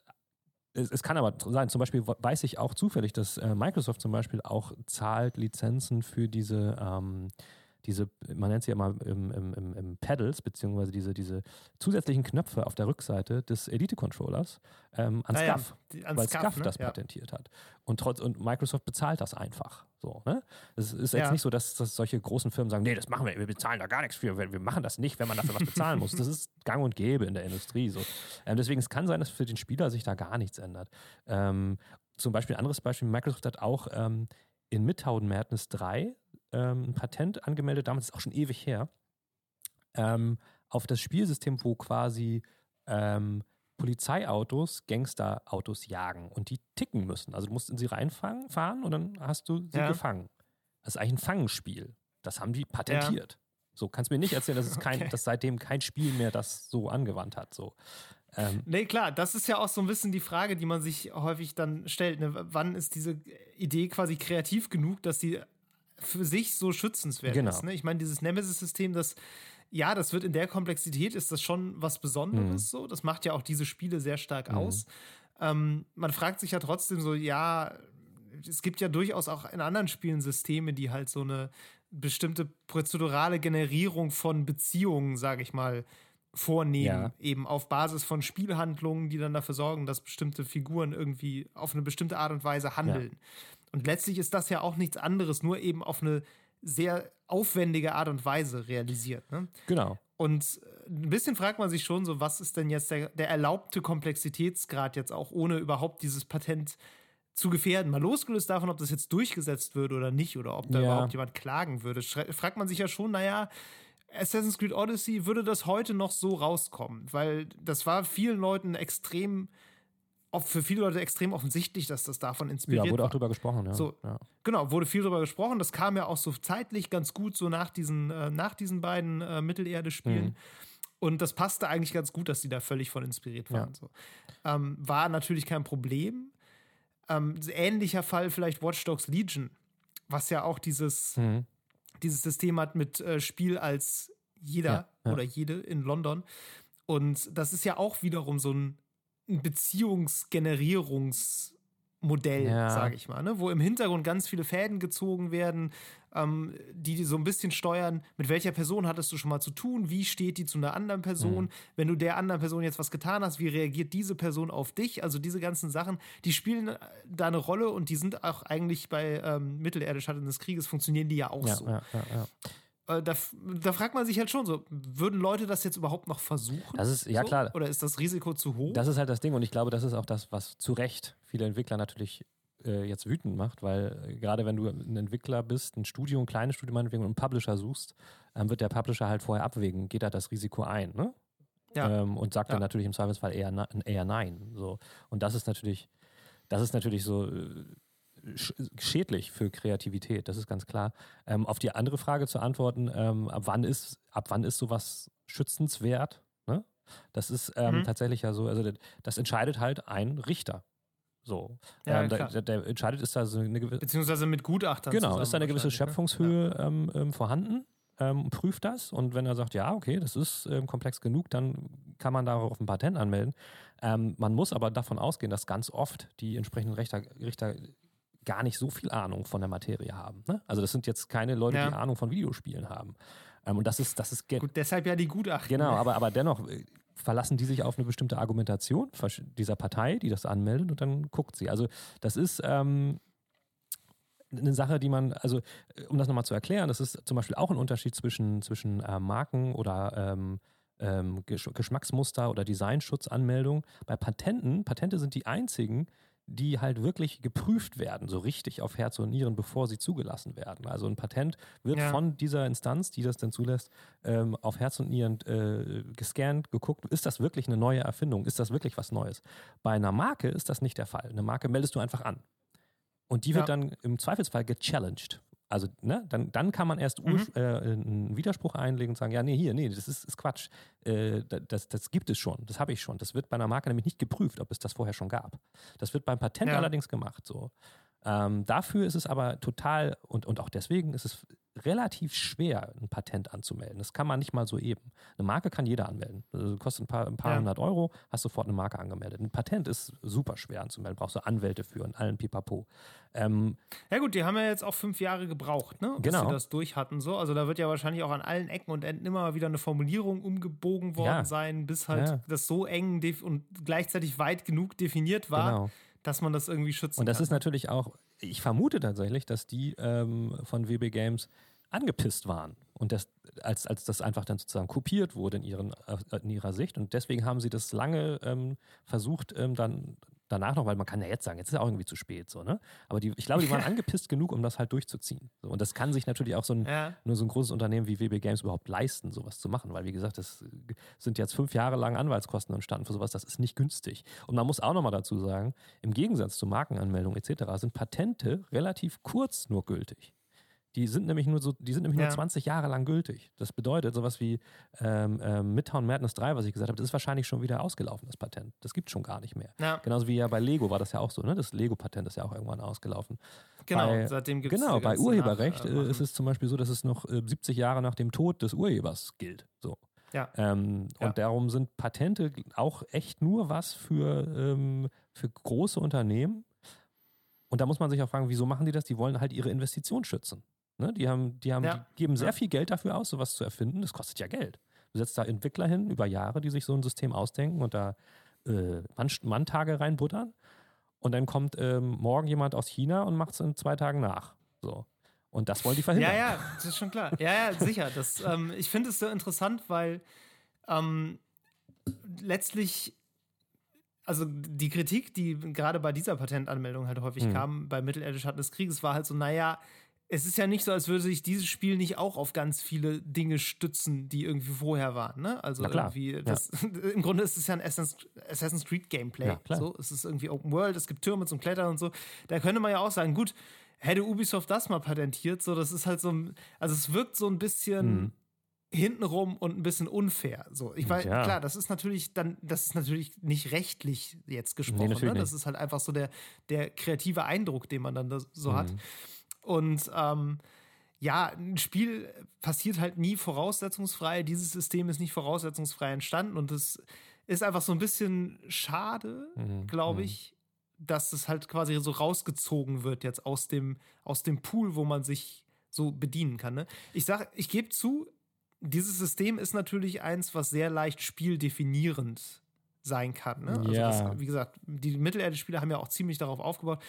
es, es kann aber sein, zum Beispiel weiß ich auch zufällig, dass äh, Microsoft zum Beispiel auch zahlt Lizenzen für diese, ähm, diese, man nennt sie ja mal im, im, im Pedals, beziehungsweise diese, diese zusätzlichen Knöpfe auf der Rückseite des Elite-Controllers ähm, an Ah SCUF, ja, an weil SCUF ne? das Ja. patentiert hat. Und, trotz, und Microsoft bezahlt das einfach. So, ne? Es ist Ja. jetzt nicht so, dass, dass solche großen Firmen sagen, nee, das machen wir, wir bezahlen da gar nichts für, wir, wir machen das nicht, wenn man dafür was bezahlen muss. Das ist gang und gäbe in der Industrie. So. Ähm, deswegen, es kann sein, dass für den Spieler sich da gar nichts ändert. Ähm, zum Beispiel, ein anderes Beispiel, Microsoft hat auch ähm, in Midtown Madness 3 ähm, ein Patent angemeldet, damals ist auch schon ewig her, ähm, auf das Spielsystem, wo quasi ähm, Polizeiautos Gangsterautos jagen und die ticken müssen. Also du musst in sie reinfahren fahren und dann hast du sie Ja. gefangen. Das ist eigentlich ein Fangenspiel. Das haben die patentiert. So, kannst mir nicht erzählen, dass es kein, Okay. dass seitdem kein Spiel mehr das so angewandt hat. So. Ähm, Nee, klar, das ist ja auch so ein bisschen die Frage, die man sich häufig dann stellt. Ne? Wann ist diese Idee quasi kreativ genug, dass sie für sich so schützenswert Genau. ist? Ne? Ich meine, dieses Nemesis-System, das, ja, das wird in der Komplexität, ist das schon was Besonderes so. Das macht ja auch diese Spiele sehr stark Mhm. aus. Ähm, man fragt sich ja trotzdem so, ja, es gibt ja durchaus auch in anderen Spielen Systeme, die halt so eine bestimmte prozedurale Generierung von Beziehungen, sage ich mal, vornehmen, Ja. eben auf Basis von Spielhandlungen, die dann dafür sorgen, dass bestimmte Figuren irgendwie auf eine bestimmte Art und Weise handeln. Und letztlich ist das ja auch nichts anderes, nur eben auf eine sehr aufwendige Art und Weise realisiert. Ne? genau. Und äh, ein bisschen fragt man sich schon so, was ist denn jetzt der, der erlaubte Komplexitätsgrad jetzt auch, ohne überhaupt dieses Patent zu gefährden? Mal losgelöst davon, ob das jetzt durchgesetzt wird oder nicht, oder ob da Ja. überhaupt jemand klagen würde, schre- fragt man sich ja schon, naja, Assassin's Creed Odyssey würde das heute noch so rauskommen, weil das war vielen Leuten extrem, auch für viele Leute extrem offensichtlich, dass das davon inspiriert Ja, wurde war. auch drüber gesprochen. Ja. So. ja. Genau, wurde viel darüber gesprochen. Das kam ja auch so zeitlich ganz gut so nach diesen, äh, nach diesen beiden äh, Mittelerde-Spielen. Mhm. Und das passte eigentlich ganz gut, dass die da völlig von inspiriert waren. So. Ähm, war natürlich kein Problem. Ähm, ähnlicher Fall vielleicht Watch Dogs Legion, was ja auch dieses, Mhm. dieses System hat mit äh, Spiel als jeder Ja, ja. oder jede in London. Und das ist ja auch wiederum so ein, ein Beziehungsgenerierungsmodell, Ja. sage ich mal, ne? wo im Hintergrund ganz viele Fäden gezogen werden, ähm, die, die so ein bisschen steuern, mit welcher Person hattest du schon mal zu tun, wie steht die zu einer anderen Person, Mhm. wenn du der anderen Person jetzt was getan hast, wie reagiert diese Person auf dich, also diese ganzen Sachen, die spielen äh, da eine Rolle und die sind auch eigentlich bei ähm, Mittelerde Schatten des Krieges, funktionieren die ja auch Ja, so. ja, da, f- da fragt man sich halt schon so, würden Leute das jetzt überhaupt noch versuchen? Das ist- ja, so? klar. Oder ist das Risiko zu hoch? Das ist halt das Ding und ich glaube, das ist auch das, was zu Recht viele Entwickler natürlich äh, jetzt wütend macht, weil äh, gerade wenn du ein Entwickler bist, ein Studio, ein kleines Studio meinetwegen und einen Publisher suchst, ähm, wird der Publisher halt vorher abwägen, geht er das Risiko ein, ne? Ja. Ähm, und sagt dann Ja. natürlich im Zweifelsfall eher, na- eher nein. So. Und das ist natürlich, das ist natürlich so äh, schädlich für Kreativität, das ist ganz klar. Ähm, auf die andere Frage zu antworten, ähm, ab wann ist, ab wann ist sowas schützenswert? Ne? Das ist ähm, Mhm. tatsächlich ja so, also das, das entscheidet halt ein Richter. So. Ja, ähm, der, der, der entscheidet, ist da so eine gewisse. Beziehungsweise mit Gutachtern Genau, ist da eine gewisse ne? Schöpfungshöhe ähm, ähm, vorhanden? Ähm, prüft das und wenn er sagt, ja, okay, das ist ähm, komplex genug, dann kann man darauf ein Patent anmelden. Man muss aber davon ausgehen, dass ganz oft die entsprechenden Richter, Richter gar nicht so viel Ahnung von der Materie haben. Ne? Also das sind jetzt keine Leute, Ja. die Ahnung von Videospielen haben. Ähm, und das ist, das ist. Gut, deshalb ja die Gutachten. Genau, aber, aber dennoch äh, verlassen die sich auf eine bestimmte Argumentation dieser Partei, die das anmeldet und dann guckt sie. Also das ist ähm, eine Sache, die man, also äh, um das nochmal zu erklären, das ist zum Beispiel auch ein Unterschied zwischen, zwischen äh, Marken oder ähm, ähm, Gesch Geschmacksmuster oder Designschutzanmeldung. Bei Patenten, Patente sind die einzigen, die halt wirklich geprüft werden, so richtig auf Herz und Nieren, bevor sie zugelassen werden. Also ein Patent wird Ja. von dieser Instanz, die das dann zulässt, ähm, auf Herz und Nieren äh, gescannt, geguckt, ist das wirklich eine neue Erfindung? Ist das wirklich was Neues? Bei einer Marke ist das nicht der Fall. Eine Marke meldest du einfach an. Und die wird Ja. dann im Zweifelsfall gechallenged. Also, ne, dann, dann kann man erst Mhm. urs- äh, einen Widerspruch einlegen und sagen, ja, nee, hier, nee, das ist, ist Quatsch. Äh, da- das, das gibt es schon, das habe ich schon. Das wird bei einer Marke nämlich nicht geprüft, ob es das vorher schon gab. Das wird beim Patent Ja. allerdings gemacht. So. Ähm, dafür ist es aber total, und, und auch deswegen ist es relativ schwer, ein Patent anzumelden. Das kann man nicht mal so eben. Eine Marke kann jeder anmelden. Also kostet ein paar, ein paar ja. hundert Euro, hast sofort eine Marke angemeldet. Ein Patent ist super schwer anzumelden, brauchst du Anwälte für und allen Pipapo. Ähm, ja gut, die haben ja jetzt auch fünf Jahre gebraucht, ne? bis genau. sie das durch hatten. So. Also da wird ja wahrscheinlich auch an allen Ecken und Enden immer wieder eine Formulierung umgebogen worden ja. sein, bis halt ja. das so eng und gleichzeitig weit genug definiert war. Genau dass man das irgendwie schützen Und das kann. ist natürlich auch, ich vermute tatsächlich, dass die ähm, von WB Games angepisst waren und das, als, als das einfach dann sozusagen kopiert wurde in, ihren, äh, in ihrer Sicht. Und deswegen haben sie das lange ähm, versucht, ähm, dann danach noch, weil man kann ja jetzt sagen, jetzt ist ja auch irgendwie zu spät, so, ne? Aber die, ich glaube, die waren angepisst genug, um das halt durchzuziehen. So, und das kann sich natürlich auch so ein, ja. nur so ein großes Unternehmen wie WB Games überhaupt leisten, sowas zu machen, weil wie gesagt, das sind jetzt fünf Jahre lang Anwaltskosten entstanden für sowas, das ist nicht günstig. Und man muss auch nochmal dazu sagen, im Gegensatz zu Markenanmeldungen etc. sind Patente relativ kurz nur gültig. Die sind nämlich nur so, die sind nämlich ja. nur 20 Jahre lang gültig. Das bedeutet, sowas wie ähm, ähm, Midtown Madness 3, was ich gesagt habe, das ist wahrscheinlich schon wieder ausgelaufen, das Patent. Das gibt es schon gar nicht mehr. Ja. Genauso wie ja bei Lego war das ja auch so, ne? Das Lego-Patent ist ja auch irgendwann ausgelaufen. Genau, bei, seitdem gibt es Genau, bei Urheberrecht nach, äh, ist es zum Beispiel so, dass es noch äh, 70 Jahre nach dem Tod des Urhebers gilt. So. Ja. Ähm, ja. Und darum sind Patente auch echt nur was für, ähm, für große Unternehmen. Und da muss man sich auch fragen, wieso machen die das? Die wollen halt ihre Investition schützen. Ne? Die, haben, die, haben, ja. die geben sehr ja. viel Geld dafür aus, sowas zu erfinden. Das kostet ja Geld. Du setzt da Entwickler hin über Jahre, die sich so ein System ausdenken und da äh, Manntage reinbuttern. Und dann kommt ähm, morgen jemand aus China und macht es in zwei Tagen nach. So. Und das wollen die verhindern. Ja, ja, das ist schon klar. Ja, ja, sicher. Das, ähm, ich finde es so interessant, weil ähm, letztlich, also die Kritik, die gerade bei dieser Patentanmeldung halt häufig mhm. kam, bei Mittelalter Schatten des Krieges, war halt so, naja, es ist ja nicht so, als würde sich dieses Spiel nicht auch auf ganz viele Dinge stützen, die irgendwie vorher waren. Ne? Also irgendwie, das, ja. im Grunde ist es ja ein Assassin's Creed Gameplay. Ja, so, es ist irgendwie Open World, es gibt Türme zum Klettern und so. Da könnte man ja auch sagen, gut, hätte Ubisoft das mal patentiert, so, das ist halt so, also es wirkt so ein bisschen mhm. hintenrum und ein bisschen unfair. So, ich weiß, ja. klar, das ist natürlich dann, das ist natürlich nicht rechtlich jetzt gesprochen. Nee, ne? Das ist halt einfach so der, der kreative Eindruck, den man dann so mhm. hat. Und ähm, ja, ein Spiel passiert halt nie voraussetzungsfrei. Dieses System ist nicht voraussetzungsfrei entstanden und das ist einfach so ein bisschen schade, mhm. glaube mhm. ich, dass es halt quasi so rausgezogen wird jetzt aus dem, aus dem Pool, wo man sich so bedienen kann. Ne? Ich sag, ich gebe zu, dieses System ist natürlich eins, was sehr leicht spieldefinierend sein kann. Ne? Also ja. Das, wie gesagt, die Mittelerde-Spiele haben ja auch ziemlich darauf aufgebaut.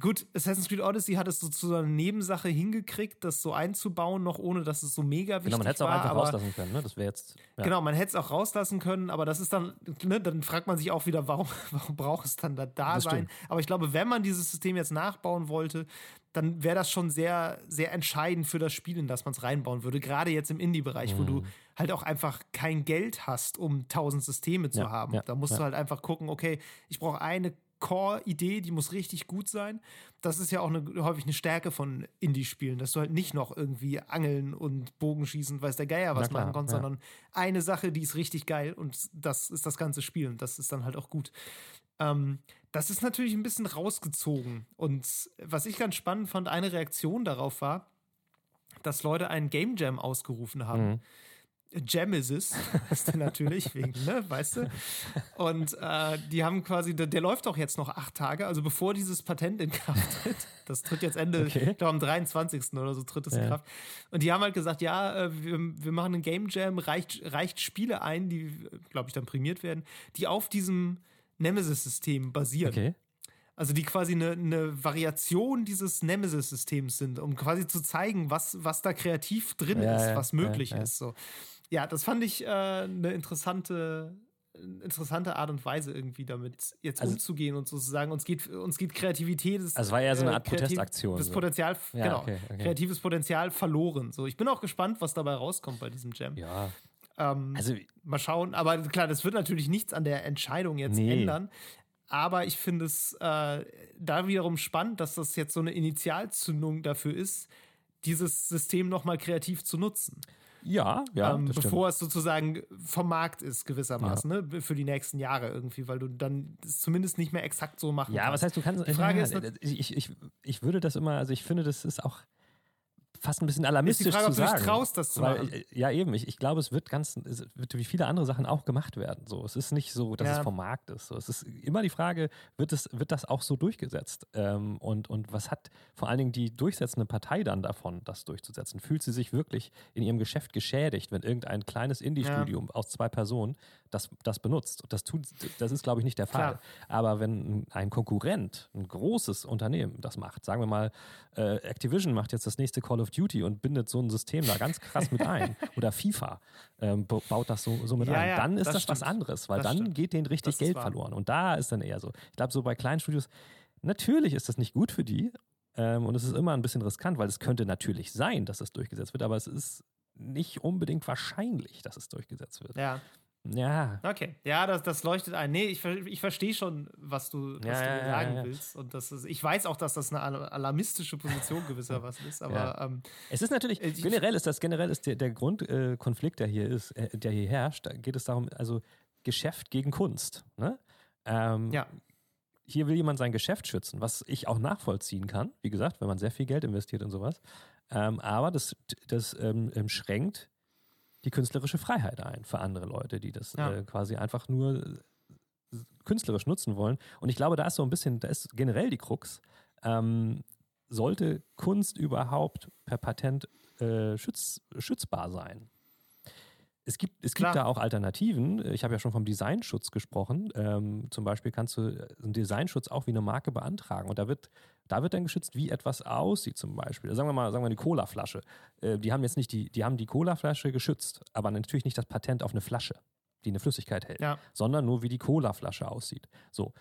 Gut, Assassin's Creed Odyssey hat es so zu einer Nebensache hingekriegt, das so einzubauen, noch ohne dass es so mega wichtig war. Genau, man hätte es auch einfach rauslassen können, ne? Das wäre jetzt. Ja. Genau, man hätte es auch rauslassen können, aber das ist dann, ne, dann fragt man sich auch wieder, warum, warum braucht es dann da, da sein? Aber ich glaube, wenn man dieses System jetzt nachbauen wollte, dann wäre das schon sehr, sehr entscheidend für das Spiel, in das man es reinbauen würde. Gerade jetzt im Indie-Bereich, mhm. wo du mhm. halt auch einfach kein Geld hast, um tausend Systeme zu ja, haben. Ja, da musst du halt einfach gucken, okay, ich brauche eine Core-Idee, die muss richtig gut sein. Das ist ja auch eine, häufig eine Stärke von Indie-Spielen, dass du halt nicht noch irgendwie angeln und Bogenschießen, weiß der Geier was klar, machen kannst, ja. sondern eine Sache, die ist richtig geil und das ist das ganze Spiel und das ist dann halt auch gut. Ähm, das ist natürlich ein bisschen rausgezogen und was ich ganz spannend fand, eine Reaktion darauf war, dass Leute einen Game Jam ausgerufen haben. Mhm Genesis ist der natürlich, wegen, ne, weißt du? Und äh, die haben quasi, der, der, läuft auch jetzt noch acht Tage, also bevor dieses Patent in Kraft tritt. Das tritt jetzt Ende, okay. ich glaube am 23. oder so tritt es ja. in Kraft. Und die haben halt gesagt, ja, äh, wir, wir machen einen Game Jam, reicht, reicht Spiele ein, die, glaube ich, dann prämiert werden, die auf diesem Nemesis-System basieren. Okay. Also die quasi eine, eine Variation dieses Nemesis-Systems sind, um quasi zu zeigen, was, was da kreativ drin ja, ist, was möglich ja, ist. So ja, das fand ich äh, eine interessante, interessante Art und Weise irgendwie damit jetzt also, umzugehen und sozusagen uns geht uns geht Kreativität das, also war ja so eine Art äh, Protestaktion das Potenzial ja, genau okay, okay. kreatives Potenzial verloren. So ich bin auch gespannt was dabei rauskommt bei diesem Jam. Ja. Ähm, also mal schauen aber klar das wird natürlich nichts an der Entscheidung jetzt nee. ändern. Aber ich finde es äh, da wiederum spannend dass das jetzt so eine Initialzündung dafür ist dieses System noch mal kreativ zu nutzen Ja, ja. Ähm, bevor es sozusagen vom Markt ist, gewissermaßen, ja. ne? Für die nächsten Jahre irgendwie, weil du dann es zumindest nicht mehr exakt so machen ja, kannst. Ja, was heißt, du kannst. Die Frage ja, ist. Ich, ich, ich würde das immer, also ich finde, das ist auch fast ein bisschen alarmistisch ist die Frage, zu sagen. Ob du dich traust, das zu weil, machen. Äh, ja, eben. Ich, ich glaube, es wird ganz, es wird wie viele andere Sachen auch gemacht werden. So, es ist nicht so, dass ja. es vom Markt ist. So, es ist immer die Frage, wird, es, wird das auch so durchgesetzt? Ähm, und, und was hat vor allen Dingen die durchsetzende Partei dann davon, das durchzusetzen? Fühlt sie sich wirklich in ihrem Geschäft geschädigt, wenn irgendein kleines Indie-Studium ja. aus zwei Personen das, das benutzt? Das, tut, das ist, glaube ich, nicht der Fall. Klar. Aber wenn ein Konkurrent, ein großes Unternehmen das macht, sagen wir mal, äh, Activision macht jetzt das nächste Call of Duty und bindet so ein System da ganz krass mit ein. Oder FIFA ähm, baut das so, so mit ja, ein. Dann ja, ist das, das was anderes, weil das dann stimmt. geht denen richtig das Geld verloren. Und da ist dann eher so. Ich glaube, so bei kleinen Studios, natürlich ist das nicht gut für die. Ähm, und es ist immer ein bisschen riskant, weil es könnte natürlich sein, dass das durchgesetzt wird, aber es ist nicht unbedingt wahrscheinlich, dass es durchgesetzt wird. Ja. Ja. Okay. Ja, das, das leuchtet ein. Nee, ich, ich verstehe schon, was du, was ja, du sagen ja, willst. Und das ist, ich weiß auch, dass das eine alarmistische Position gewissermaßen ist. Aber ähm, es ist natürlich, äh, generell ist das, generell ist der, der Grundkonflikt, äh, der hier ist, äh, der hier herrscht, da geht es darum, also Geschäft gegen Kunst. Ne? Ähm, ja. Hier will jemand sein Geschäft schützen, was ich auch nachvollziehen kann, wie gesagt, wenn man sehr viel Geld investiert in sowas. Ähm, aber das, das ähm, ähm schränkt die künstlerische Freiheit ein für andere Leute, die das ja. äh, quasi einfach nur äh, künstlerisch nutzen wollen. Und ich glaube, da ist so ein bisschen, da ist generell die Krux. Ähm, sollte Kunst überhaupt per Patent äh, schütz, schützbar sein? Es gibt, es gibt da auch Alternativen. Ich habe ja schon vom Designschutz gesprochen. Ähm, zum Beispiel kannst du einen Designschutz auch wie eine Marke beantragen. Und da wird, da wird dann geschützt, wie etwas aussieht, zum Beispiel. Sagen wir mal, sagen wir die Colaflasche. Äh, die haben jetzt nicht die, die haben die Colaflasche geschützt, aber natürlich nicht das Patent auf eine Flasche, die eine Flüssigkeit hält, ja. sondern nur wie die Colaflasche aussieht. So,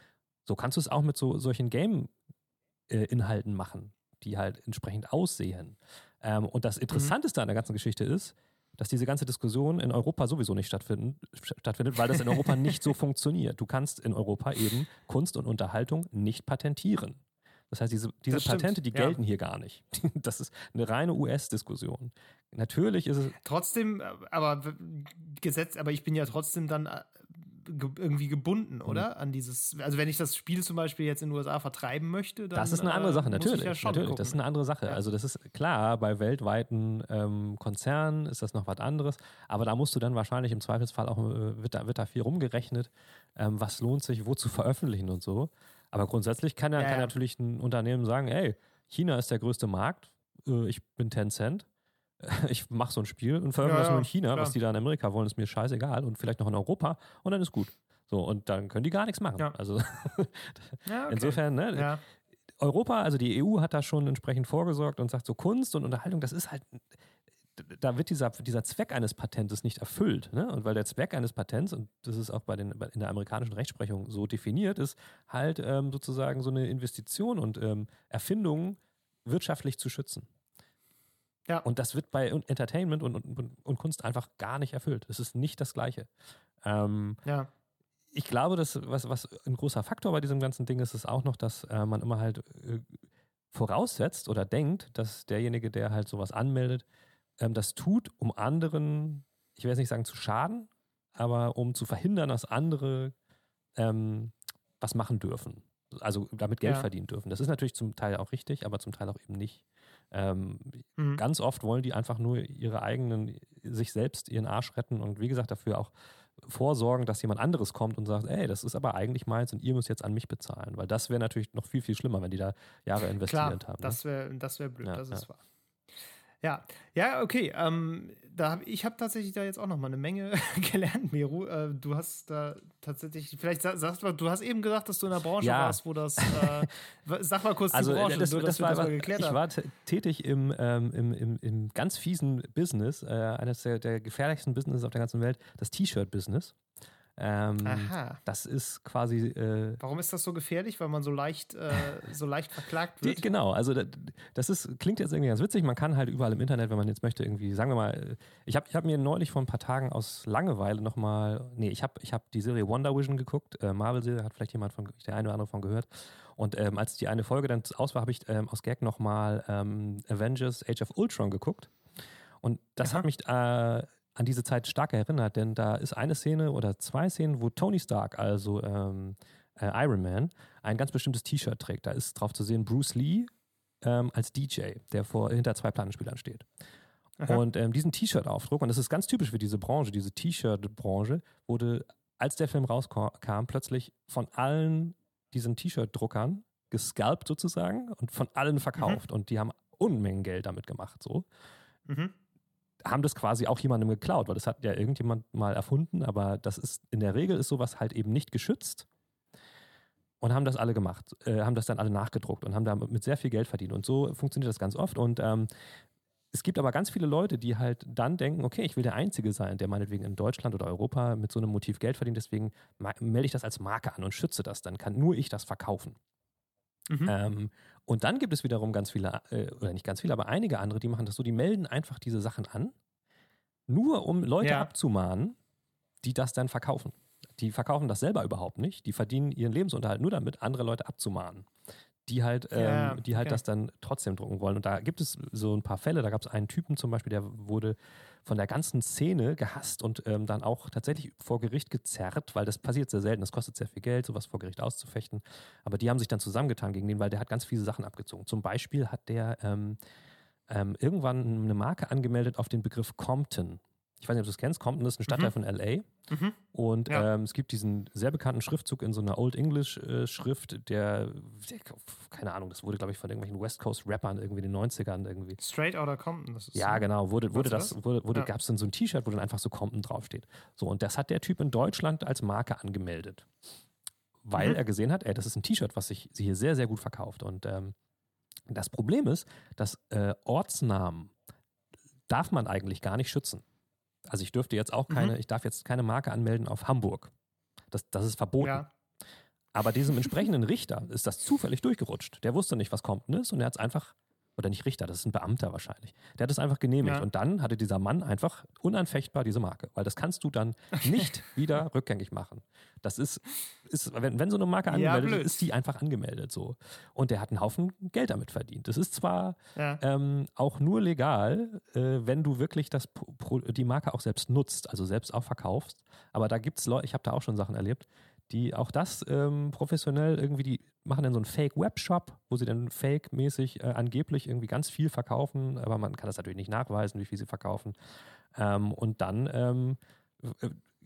so kannst du es auch mit so solchen Game-Inhalten äh, machen, die halt entsprechend aussehen. Ähm, und das mhm. Interessanteste mhm. an der ganzen Geschichte ist, dass diese ganze Diskussion in Europa sowieso nicht stattfinden, stattfindet, weil das in Europa nicht so funktioniert. Du kannst in Europa eben Kunst und Unterhaltung nicht patentieren. Das heißt, diese, diese Patente, die gelten ja. hier gar nicht. Das ist eine reine US-Diskussion. Natürlich ist es. Trotzdem, aber Gesetz, aber ich bin ja trotzdem dann äh, ge irgendwie gebunden, mhm. oder? Mhm. An dieses, also wenn ich das Spiel zum Beispiel jetzt in den USA vertreiben möchte, dann. Das ist eine andere äh, Sache, natürlich. Ja natürlich, das ist eine andere Sache. Ja. Also, das ist klar, bei weltweiten ähm, Konzernen ist das noch was anderes, aber da musst du dann wahrscheinlich im Zweifelsfall auch, äh, wird, da, wird da viel rumgerechnet, ähm, was lohnt sich, wo zu veröffentlichen und so. Aber grundsätzlich kann, ja, kann natürlich ein Unternehmen sagen, ey, China ist der größte Markt, äh, ich bin Tencent ich mache so ein Spiel und veröffentliche ja, das nur in China, klar. was die da in Amerika wollen, ist mir scheißegal und vielleicht noch in Europa und dann ist gut. So, und dann können die gar nichts machen. Ja. Also ja, okay. insofern, ne? Europa, also die EU hat da schon entsprechend vorgesorgt und sagt, so Kunst und Unterhaltung, das ist halt, da wird dieser, dieser Zweck eines Patentes nicht erfüllt. Ne? Und weil der Zweck eines Patents, und das ist auch bei den, in der amerikanischen Rechtsprechung so definiert, ist halt ähm, sozusagen so eine Investition und ähm, Erfindung wirtschaftlich zu schützen. Ja. Und das wird bei Entertainment und, und, und Kunst einfach gar nicht erfüllt. Es ist nicht das Gleiche. Ähm, ja. Ich glaube, dass was, was ein großer Faktor bei diesem ganzen Ding ist, ist auch noch, dass äh, man immer halt äh, voraussetzt oder denkt, dass derjenige, der halt sowas anmeldet, ähm, das tut, um anderen, ich will jetzt nicht sagen zu schaden, aber um zu verhindern, dass andere ähm, was machen dürfen. Also damit Geld ja. verdienen dürfen. Das ist natürlich zum Teil auch richtig, aber zum Teil auch eben nicht. Ähm, mhm. Ganz oft wollen die einfach nur ihre eigenen, sich selbst ihren Arsch retten und wie gesagt dafür auch vorsorgen, dass jemand anderes kommt und sagt, ey, das ist aber eigentlich meins und ihr müsst jetzt an mich bezahlen. Weil das wäre natürlich noch viel, viel schlimmer, wenn die da Jahre investiert Klar, haben. Das wäre ne? das wär blöd, ja, das ist ja. wahr. Ja, ja, okay. Ähm, da hab, ich habe tatsächlich da jetzt auch noch mal eine Menge gelernt, Meru. Äh, du hast da tatsächlich, vielleicht sagst du, du hast eben gesagt, dass du in der Branche ja. warst, wo das, äh, sag mal kurz also, die Branche, das, nur, das, war, das mal geklärt Ich war tätig im, ähm, im, im, im ganz fiesen Business, äh, eines der, der gefährlichsten Businesses auf der ganzen Welt, das T-Shirt-Business. Ähm, Aha. Das ist quasi. Äh, Warum ist das so gefährlich? Weil man so leicht, äh, so leicht verklagt wird. Die, genau, also das ist, klingt jetzt irgendwie ganz witzig. Man kann halt überall im Internet, wenn man jetzt möchte, irgendwie, sagen wir mal, ich habe ich hab mir neulich vor ein paar Tagen aus Langeweile nochmal, nee, ich habe ich hab die Serie Wonder Vision geguckt, äh, Marvel-Serie, hat vielleicht jemand von, der eine oder andere von gehört. Und ähm, als die eine Folge dann aus war, habe ich ähm, aus Gag nochmal ähm, Avengers Age of Ultron geguckt. Und das Aha. hat mich äh, an diese Zeit stark erinnert, denn da ist eine Szene oder zwei Szenen, wo Tony Stark, also ähm, äh, Iron Man, ein ganz bestimmtes T-Shirt trägt. Da ist drauf zu sehen Bruce Lee ähm, als DJ, der vor, hinter zwei Plattenspielern steht. Aha. Und ähm, diesen T-Shirt-Aufdruck, und das ist ganz typisch für diese Branche, diese T-Shirt-Branche, wurde, als der Film rauskam, plötzlich von allen diesen T-Shirt-Druckern gescalpt sozusagen und von allen verkauft. Mhm. Und die haben Unmengen Geld damit gemacht. So. Mhm. Haben das quasi auch jemandem geklaut, weil das hat ja irgendjemand mal erfunden, aber das ist in der Regel ist sowas halt eben nicht geschützt und haben das alle gemacht, äh, haben das dann alle nachgedruckt und haben damit sehr viel Geld verdient. Und so funktioniert das ganz oft. Und ähm, es gibt aber ganz viele Leute, die halt dann denken, okay, ich will der Einzige sein, der meinetwegen in Deutschland oder Europa mit so einem Motiv Geld verdient, deswegen melde ich das als Marke an und schütze das, dann kann nur ich das verkaufen. Mhm. Ähm, und dann gibt es wiederum ganz viele, äh, oder nicht ganz viele, aber einige andere, die machen das so, die melden einfach diese Sachen an, nur um Leute ja. abzumahnen, die das dann verkaufen. Die verkaufen das selber überhaupt nicht. Die verdienen ihren Lebensunterhalt nur damit, andere Leute abzumahnen die halt, ähm, ja, die halt das dann trotzdem drucken wollen. Und da gibt es so ein paar Fälle. Da gab es einen Typen zum Beispiel, der wurde von der ganzen Szene gehasst und ähm, dann auch tatsächlich vor Gericht gezerrt, weil das passiert sehr selten. Das kostet sehr viel Geld, sowas vor Gericht auszufechten. Aber die haben sich dann zusammengetan gegen den, weil der hat ganz viele Sachen abgezogen. Zum Beispiel hat der ähm, ähm irgendwann eine Marke angemeldet auf den Begriff Compton ich weiß nicht, ob du es kennst, Compton ist ein Stadtteil mhm. von LA. Mhm. Und ja. ähm, es gibt diesen sehr bekannten Schriftzug in so einer Old English-Schrift, äh, der, der, keine Ahnung, das wurde, glaube ich, von irgendwelchen West Coast-Rappern irgendwie in den 90ern irgendwie. Straight Outta Compton, das ist Ja, so. genau, wurde, wurde das, das? wurde, wurde ja. gab es dann so ein T-Shirt, wo dann einfach so Compton draufsteht. So, und das hat der Typ in Deutschland als Marke angemeldet. Weil mhm. er gesehen hat, ey, das ist ein T-Shirt, was sich hier sehr, sehr gut verkauft. Und ähm, das Problem ist, dass äh, Ortsnamen darf man eigentlich gar nicht schützen. Also ich dürfte jetzt auch keine, mhm. ich darf jetzt keine Marke anmelden auf Hamburg. Das, das ist verboten. Ja. Aber diesem entsprechenden Richter ist das zufällig durchgerutscht. Der wusste nicht, was kommt ist und er hat es einfach oder nicht Richter, das ist ein Beamter wahrscheinlich. Der hat es einfach genehmigt. Ja. Und dann hatte dieser Mann einfach unanfechtbar diese Marke. Weil das kannst du dann nicht wieder rückgängig machen. Das ist, ist wenn, wenn so eine Marke angemeldet ja, ist, ist die einfach angemeldet so. Und der hat einen Haufen Geld damit verdient. Das ist zwar ja. ähm, auch nur legal, äh, wenn du wirklich das, die Marke auch selbst nutzt, also selbst auch verkaufst. Aber da gibt es Leute, ich habe da auch schon Sachen erlebt, die auch das ähm, professionell irgendwie, die machen dann so einen Fake-Webshop, wo sie dann fake-mäßig äh, angeblich irgendwie ganz viel verkaufen, aber man kann das natürlich nicht nachweisen, wie viel sie verkaufen. Ähm, und dann ähm,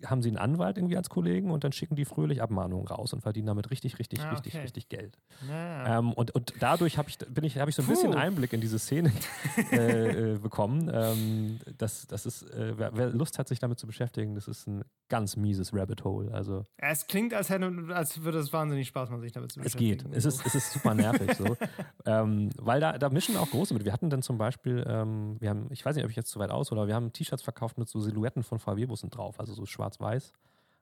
haben sie einen Anwalt irgendwie als Kollegen und dann schicken die fröhlich Abmahnungen raus und verdienen damit richtig, richtig, ah, richtig, okay. richtig Geld. Ja. Ähm, und, und dadurch habe ich, bin ich, hab ich so ein Puh. bisschen Einblick in diese Szene äh, äh, bekommen. Ähm, das, das ist, äh, wer, wer, Lust hat, sich damit zu beschäftigen, das ist ein ganz mieses Rabbit Hole. Also, es klingt, als, hätte, als würde es wahnsinnig Spaß machen, sich damit zu beschäftigen. Es geht. Es ist, es ist super nervig so. ähm, weil da, da mischen auch große mit. Wir hatten dann zum Beispiel, ähm, wir haben, ich weiß nicht, ob ich jetzt zu weit aus oder wir haben T-Shirts verkauft mit so Silhouetten von VW-Bussen drauf, also so schwarz schwarz-weiß.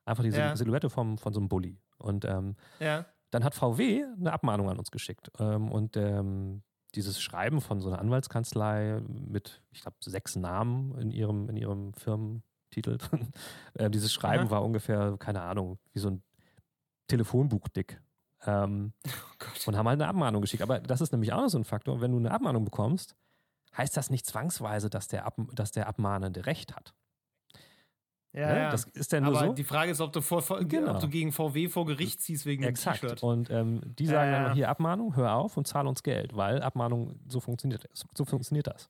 Einfach diese ja. Silhouette vom, von so einem Bulli. Und ähm, ja. dann hat VW eine Abmahnung an uns geschickt. Ähm, und ähm, dieses Schreiben von so einer Anwaltskanzlei mit, ich glaube, sechs Namen in ihrem, in ihrem Firmentitel drin. äh, dieses Schreiben ja. war ungefähr, keine Ahnung, wie so ein Telefonbuch dick. Ähm, oh und haben halt eine Abmahnung geschickt. Aber das ist nämlich auch noch so ein Faktor. Wenn du eine Abmahnung bekommst, heißt das nicht zwangsweise, dass der, Ab dass der Abmahnende Recht hat. Ja, ne? ja. Das ist ja nur Aber so. die Frage ist, ob du, vor, genau. ob du gegen VW vor Gericht ziehst wegen Exakt. dem T-Shirt. Und ähm, die sagen äh. dann hier Abmahnung, hör auf und zahl uns Geld, weil Abmahnung, so funktioniert, so funktioniert das.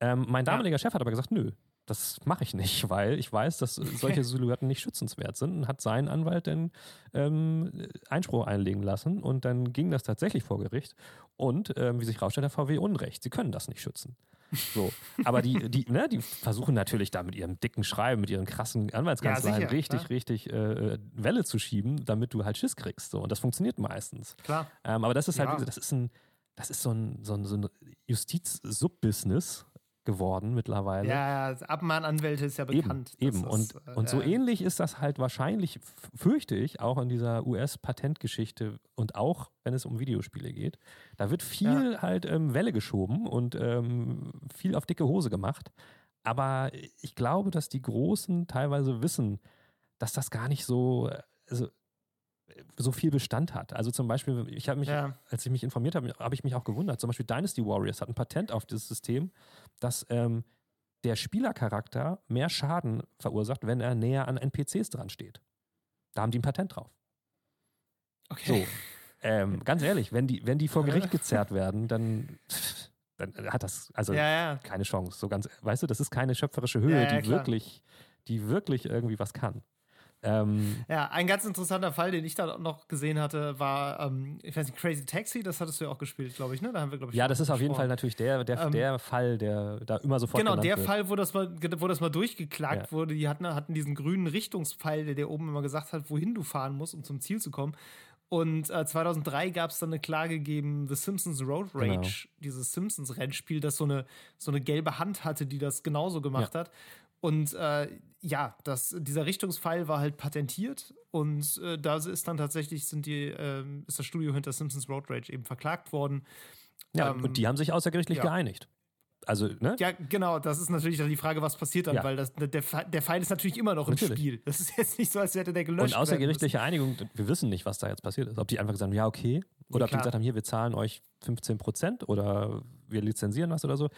Ähm, mein damaliger ja. Chef hat aber gesagt, nö, das mache ich nicht, weil ich weiß, dass solche Silhouetten nicht schützenswert sind und hat seinen Anwalt dann ähm, Einspruch einlegen lassen und dann ging das tatsächlich vor Gericht und ähm, wie sich rausstellt, der VW Unrecht. Sie können das nicht schützen. So. Aber die, die, ne, die versuchen natürlich da mit ihrem dicken Schreiben, mit ihren krassen Anwaltskanzleien ja, richtig, klar. richtig äh, Welle zu schieben, damit du halt Schiss kriegst. So. Und das funktioniert meistens. Klar. Ähm, aber das ist halt, ja. das ist ein, das ist so ein, so ein, so ein Justiz-Sub-Business, geworden mittlerweile. Ja, Abmahnanwälte ist ja bekannt. Eben, eben. und, äh, und so ähnlich ist das halt wahrscheinlich, fürchte ich, auch in dieser US-Patentgeschichte und auch, wenn es um Videospiele geht. Da wird viel ja. halt ähm, Welle geschoben und ähm, viel auf dicke Hose gemacht. Aber ich glaube, dass die Großen teilweise wissen, dass das gar nicht so, also so viel Bestand hat. Also zum Beispiel, ich habe mich, ja. als ich mich informiert habe, habe ich mich auch gewundert. Zum Beispiel Dynasty Warriors hat ein Patent auf dieses System, dass ähm, der Spielercharakter mehr Schaden verursacht, wenn er näher an NPCs dran steht. Da haben die ein Patent drauf. Okay. So, ähm, ganz ehrlich, wenn die, wenn die vor Gericht gezerrt werden, dann, dann hat das also Ja, ja. keine Chance. So ganz, weißt du, das ist keine schöpferische Höhe, die klar. wirklich, die wirklich irgendwie was kann. Ähm, Ja, ein ganz interessanter Fall, den ich da noch gesehen hatte, war, ähm, ich weiß nicht, Crazy Taxi, das hattest du ja auch gespielt, glaube ich, ne? Da haben wir, glaube ich, ja, das ist auf jeden Fall natürlich der, der, Ähm, der Fall, der da immer sofort Genau, der wird. Fall, wo das mal, wo das mal durchgeklagt Ja. wurde, die hatten, hatten diesen grünen Richtungspfeil, der dir oben immer gesagt hat, wohin du fahren musst, um zum Ziel zu kommen. Und äh, 2003 gab es dann eine Klage gegen The Simpsons Road Rage, Genau. dieses Simpsons-Rennspiel, das so eine, so eine gelbe Hand hatte, die das genauso gemacht hat. Und äh, ja, das, dieser Richtungspfeil war halt patentiert und äh, da ist dann tatsächlich sind die, ähm, ist das Studio hinter Simpsons Road Rage eben verklagt worden. Ja, ähm, und die haben sich außergerichtlich ja. geeinigt. Also, ne? Ja, genau, das ist natürlich dann die Frage, was passiert dann, Ja. weil das, der, der Pfeil ist natürlich immer noch im Natürlich. Spiel. Das ist jetzt nicht so, als hätte der gelöscht Und außergerichtliche Einigung, wir wissen nicht, was da jetzt passiert ist. Ob die einfach gesagt haben, ja, okay. Oder ob die gesagt haben, hier, wir zahlen euch 15 Prozent oder wir lizenzieren was oder so.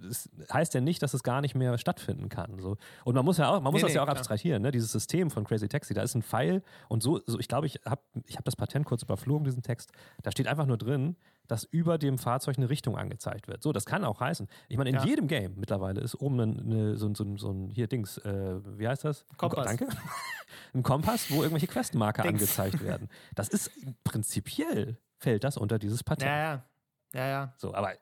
Das heißt ja nicht, dass es gar nicht mehr stattfinden kann. So. Und man muss ja auch, man muss Nee, das ja nee, auch klar. abstrahieren, ne? dieses System von Crazy Taxi. Da ist ein Pfeil und so, so ich glaube, ich habe ich hab das Patent kurz überflogen, diesen Text. Da steht einfach nur drin, dass über dem Fahrzeug eine Richtung angezeigt wird. So, das kann auch heißen. Ich meine, in Ja. jedem Game mittlerweile ist oben eine, eine, so, ein- so, ein- so ein, hier Dings, äh, wie heißt das? Kompass. Danke. Ein Kompass, wo irgendwelche Questmarker Dings. angezeigt werden. Das ist prinzipiell, fällt das unter dieses Patent. Ja, ja. Ja, ja. So, aber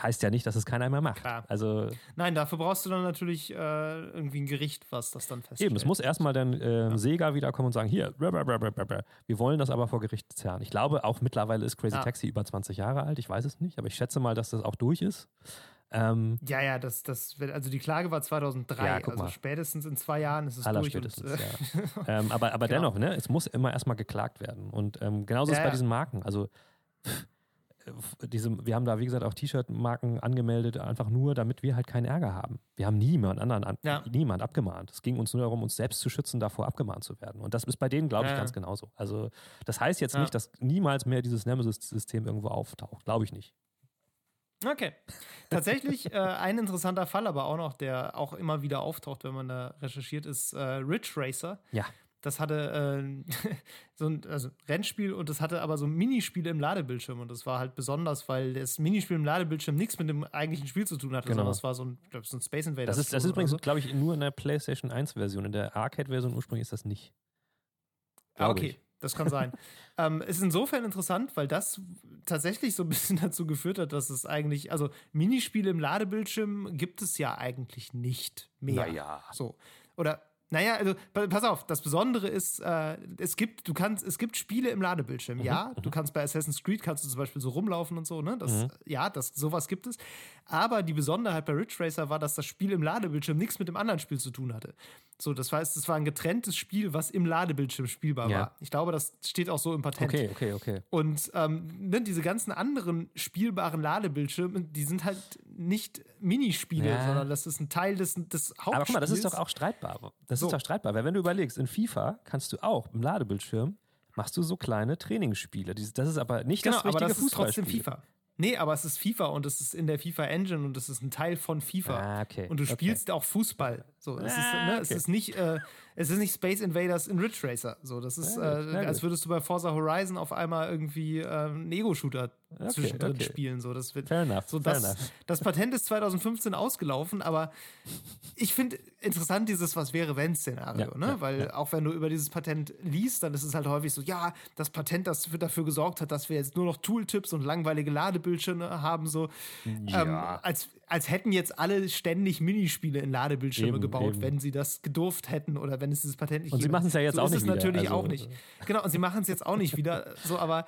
heißt ja nicht, dass es keiner mehr macht. Klar. Also Nein, dafür brauchst du dann natürlich äh, irgendwie ein Gericht, was das dann feststellt. eben, es muss erstmal dann ähm, Sega wiederkommen und sagen, hier, wir wollen das aber vor Gericht zerren. Ich glaube, auch mittlerweile ist Crazy Ja. Taxi über 20 Jahre alt, ich weiß es nicht, aber ich schätze mal, dass das auch durch ist. Ähm, Ja, ja, das, das, also die Klage war 2003, Ja, also spätestens in zwei Jahren ist es durch. Allerspätestens, und, äh, ja. ähm, aber aber Genau. dennoch, ne, es muss immer erstmal geklagt werden. Und ähm, genauso ist Ja, bei ja. diesen Marken. Also äh, diese, wir haben da, wie gesagt, auch T-Shirt-Marken angemeldet, einfach nur, damit wir halt keinen Ärger haben. Wir haben niemand anderen, an, Ja. niemand abgemahnt. Es ging uns nur darum, uns selbst zu schützen, davor abgemahnt zu werden. Und das ist bei denen, glaube ich, ja. ganz genauso. Also das heißt jetzt Ja. nicht, dass niemals mehr dieses Nemesis-System irgendwo auftaucht. Glaube ich nicht. Okay. Tatsächlich äh, ein interessanter Fall, aber auch noch, der auch immer wieder auftaucht, wenn man da recherchiert, ist äh, Ridge Racer. Ja. Das hatte äh, so ein also Rennspiel und das hatte aber so Minispiele im Ladebildschirm. Und das war halt besonders, weil das Minispiel im Ladebildschirm nichts mit dem eigentlichen Spiel zu tun hatte, Genau. sondern es war so ein, glaub, so ein Space Invaders. Das ist, das ist übrigens, so. glaube ich, nur in der PlayStation 1-Version. In der Arcade-Version ursprünglich ist das nicht. Ah, okay, ich. das kann sein. ähm, es ist insofern interessant, weil das tatsächlich so ein bisschen dazu geführt hat, dass es eigentlich, also Minispiele im Ladebildschirm gibt es ja eigentlich nicht mehr. Naja. So. Oder, naja, also pa- pass auf, das Besondere ist, äh, es gibt, du kannst, es gibt Spiele im Ladebildschirm, Mhm, ja. Du kannst bei Assassin's Creed kannst du zum Beispiel so rumlaufen und so, ne? Das, Mhm. Ja, das, sowas gibt es. Aber die Besonderheit bei Ridge Racer war, dass das Spiel im Ladebildschirm nichts mit dem anderen Spiel zu tun hatte. So, das heißt, es war ein getrenntes Spiel, was im Ladebildschirm spielbar Ja. war. Ich glaube, das steht auch so im Patent. Okay, okay, okay. Und ähm, ne, diese ganzen anderen spielbaren Ladebildschirme, die sind halt nicht Minispiele, Ja. sondern das ist ein Teil des, des Hauptspiels. Aber guck mal, das ist doch auch streitbar. Das So. ist doch streitbar, weil wenn du überlegst, in FIFA kannst du auch im Ladebildschirm machst du so kleine Trainingsspiele. Das ist aber nicht Genau, das aber richtige das ist trotzdem Fußballspiel. FIFA. Nee, aber es ist FIFA und es ist in der FIFA Engine und es ist ein Teil von FIFA. Ah, okay. Und du okay. spielst auch Fußball. So, es, ist, Ah, ne, es okay. ist nicht, äh, es ist nicht Space Invaders in Ridge Racer. So, das ist, Ja, äh, als würdest du bei Forza Horizon auf einmal irgendwie äh, einen Ego-Shooter Okay, zwischendrin okay. spielen. So, das wird, Fair enough, so fair das, enough. das Patent ist 2015 ausgelaufen, aber ich finde interessant dieses Was wäre wenn Szenario, Ja, ne? ja, Weil ja. auch wenn du über dieses Patent liest, dann ist es halt häufig so, ja, das Patent, das für- dafür gesorgt hat, dass wir jetzt nur noch Tooltips und langweilige Ladebildschirme haben, so ähm, als, als hätten jetzt alle ständig Minispiele in Ladebildschirme Eben, gebaut, eben. wenn sie das gedurft hätten oder wenn es dieses Patent nicht Und sie gäbe. machen's ja jetzt so auch ist nicht es wieder, natürlich also- auch nicht. Genau, und sie machen es jetzt auch nicht wieder. So, aber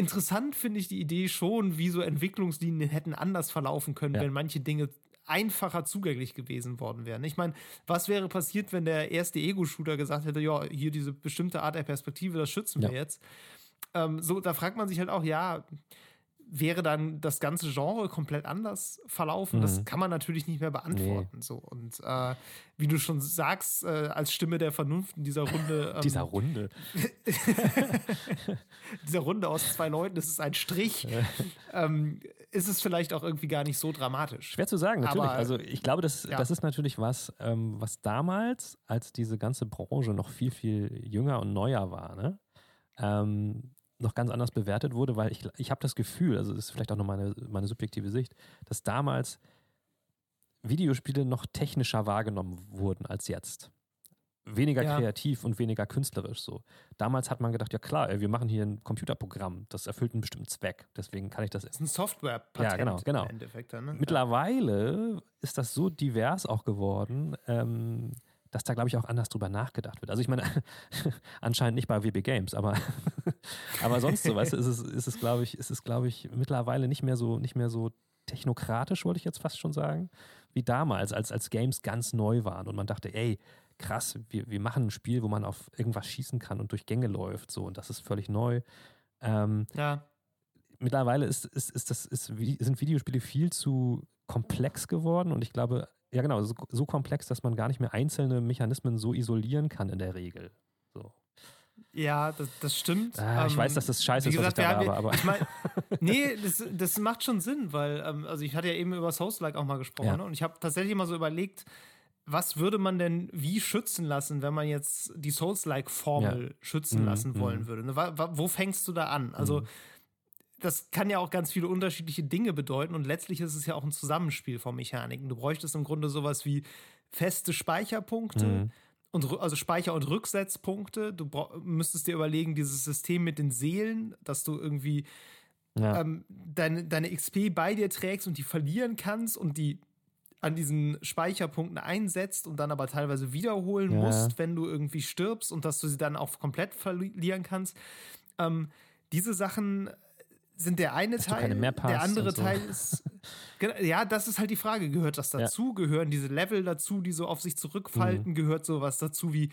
interessant finde ich die Idee schon, wie so Entwicklungslinien hätten anders verlaufen können, Ja. wenn manche Dinge einfacher zugänglich gewesen worden wären. Ich meine, was wäre passiert, wenn der erste Ego-Shooter gesagt hätte, ja, hier diese bestimmte Art der Perspektive, das schützen wir Ja. jetzt. Ähm, so, da fragt man sich halt auch, ja, wäre dann das ganze Genre komplett anders verlaufen? Mhm. Das kann man natürlich nicht mehr beantworten. Nee. So. Und äh, wie du schon sagst, äh, als Stimme der Vernunft in dieser Runde. Ähm, dieser Runde. dieser Runde aus zwei Leuten, das ist ein Strich. ähm, ist es vielleicht auch irgendwie gar nicht so dramatisch. Schwer zu sagen, natürlich. Aber, also ich glaube, das, ja. das ist natürlich was, ähm, was damals, als diese ganze Branche noch viel, viel jünger und neuer war, ne? Ähm, noch ganz anders bewertet wurde, weil ich, ich habe das Gefühl, also das ist vielleicht auch noch meine, meine subjektive Sicht, dass damals Videospiele noch technischer wahrgenommen wurden als jetzt. Weniger ja. kreativ und weniger künstlerisch so. Damals hat man gedacht, ja klar, ey, wir machen hier ein Computerprogramm, das erfüllt einen bestimmten Zweck. Deswegen kann ich das. Das ist ein software ja, genau, genau. im Endeffekt. Ne? Mittlerweile ist das so divers auch geworden, ähm, dass da, glaube ich, auch anders drüber nachgedacht wird. Also ich meine, anscheinend nicht bei WB Games, aber, aber sonst so, weißt du, ist es, ist es glaube ich, ist es, glaube ich, mittlerweile nicht mehr so, nicht mehr so technokratisch, wollte ich jetzt fast schon sagen, wie damals, als, als Games ganz neu waren und man dachte, ey, krass, wir, wir machen ein Spiel, wo man auf irgendwas schießen kann und durch Gänge läuft, so, und das ist völlig neu. Ähm, ja. Mittlerweile ist, ist, ist das, ist, sind Videospiele viel zu komplex geworden und ich glaube, ja, genau, so, so, komplex, dass man gar nicht mehr einzelne Mechanismen so isolieren kann in der Regel. So. Ja, das, das stimmt. Ah, ich ähm, weiß, dass das scheiße ist, gesagt, was ich da habe, aber. Ich mein, nee, das, das macht schon Sinn, weil, ähm, also ich hatte ja eben über Souls-like auch mal gesprochen ja. ne? und ich habe tatsächlich mal so überlegt, was würde man denn wie schützen lassen, wenn man jetzt die Souls-like-Formel ja. schützen mhm, lassen wollen mhm. würde? Ne? Wo fängst du da an? Also, mhm das kann ja auch ganz viele unterschiedliche Dinge bedeuten und letztlich ist es ja auch ein Zusammenspiel von Mechaniken. Du bräuchtest im Grunde sowas wie feste Speicherpunkte. Mhm. Und, also Speicher- und Rücksetzpunkte. Du müsstest dir überlegen, dieses System mit den Seelen, dass du irgendwie ja. ähm, deine, deine XP bei dir trägst und die verlieren kannst und die an diesen Speicherpunkten einsetzt und dann aber teilweise wiederholen ja. musst, wenn du irgendwie stirbst und dass du sie dann auch komplett verlieren kannst. Ähm, diese Sachen sind der eine Dass Teil, der andere so. Teil ist. ja, das ist halt die Frage. Gehört das dazu? Ja. Gehören diese Level dazu, die so auf sich zurückfalten? Mhm. Gehört sowas dazu wie.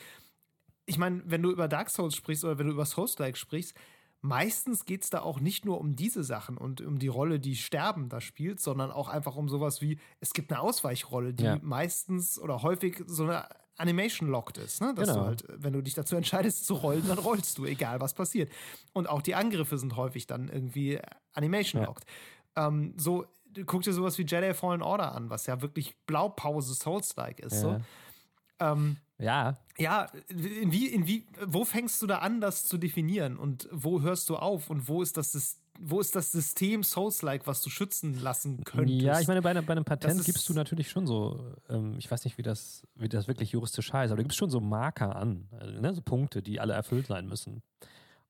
Ich meine, wenn du über Dark Souls sprichst oder wenn du über Souls-like sprichst, meistens geht es da auch nicht nur um diese Sachen und um die Rolle, die Sterben da spielt, sondern auch einfach um sowas wie, es gibt eine Ausweichrolle, die ja. meistens oder häufig so eine Animation locked ist. Ne? Dass genau. du halt, wenn du dich dazu entscheidest zu rollen, dann rollst du, egal was passiert. Und auch die Angriffe sind häufig dann irgendwie Animation locked. Ja. Ähm, so, guck dir sowas wie Jedi Fallen Order an, was ja wirklich Blaupause Souls-like ist. Ja. So. Ähm, ja. Ja, inwie, inwie, wo fängst du da an, das zu definieren und wo hörst du auf und wo ist das System? wo ist das System Souls-like, was du schützen lassen könntest? Ja, ich meine, bei, bei einem Patent gibst du natürlich schon so, ähm, ich weiß nicht, wie das, wie das wirklich juristisch heißt, aber du gibst schon so Marker an, äh, ne, so Punkte, die alle erfüllt sein müssen.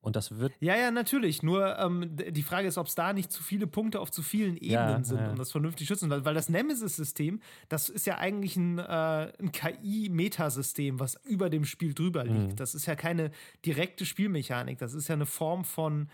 Und das wird. Ja, ja, natürlich. Nur ähm, die Frage ist, ob es da nicht zu viele Punkte auf zu vielen Ebenen ja, sind, ja. um das vernünftig schützen. Weil, weil das Nemesis-System, das ist ja eigentlich ein, äh, ein KI-Metasystem, was über dem Spiel drüber liegt. Mhm. Das ist ja keine direkte Spielmechanik. Das ist ja eine Form von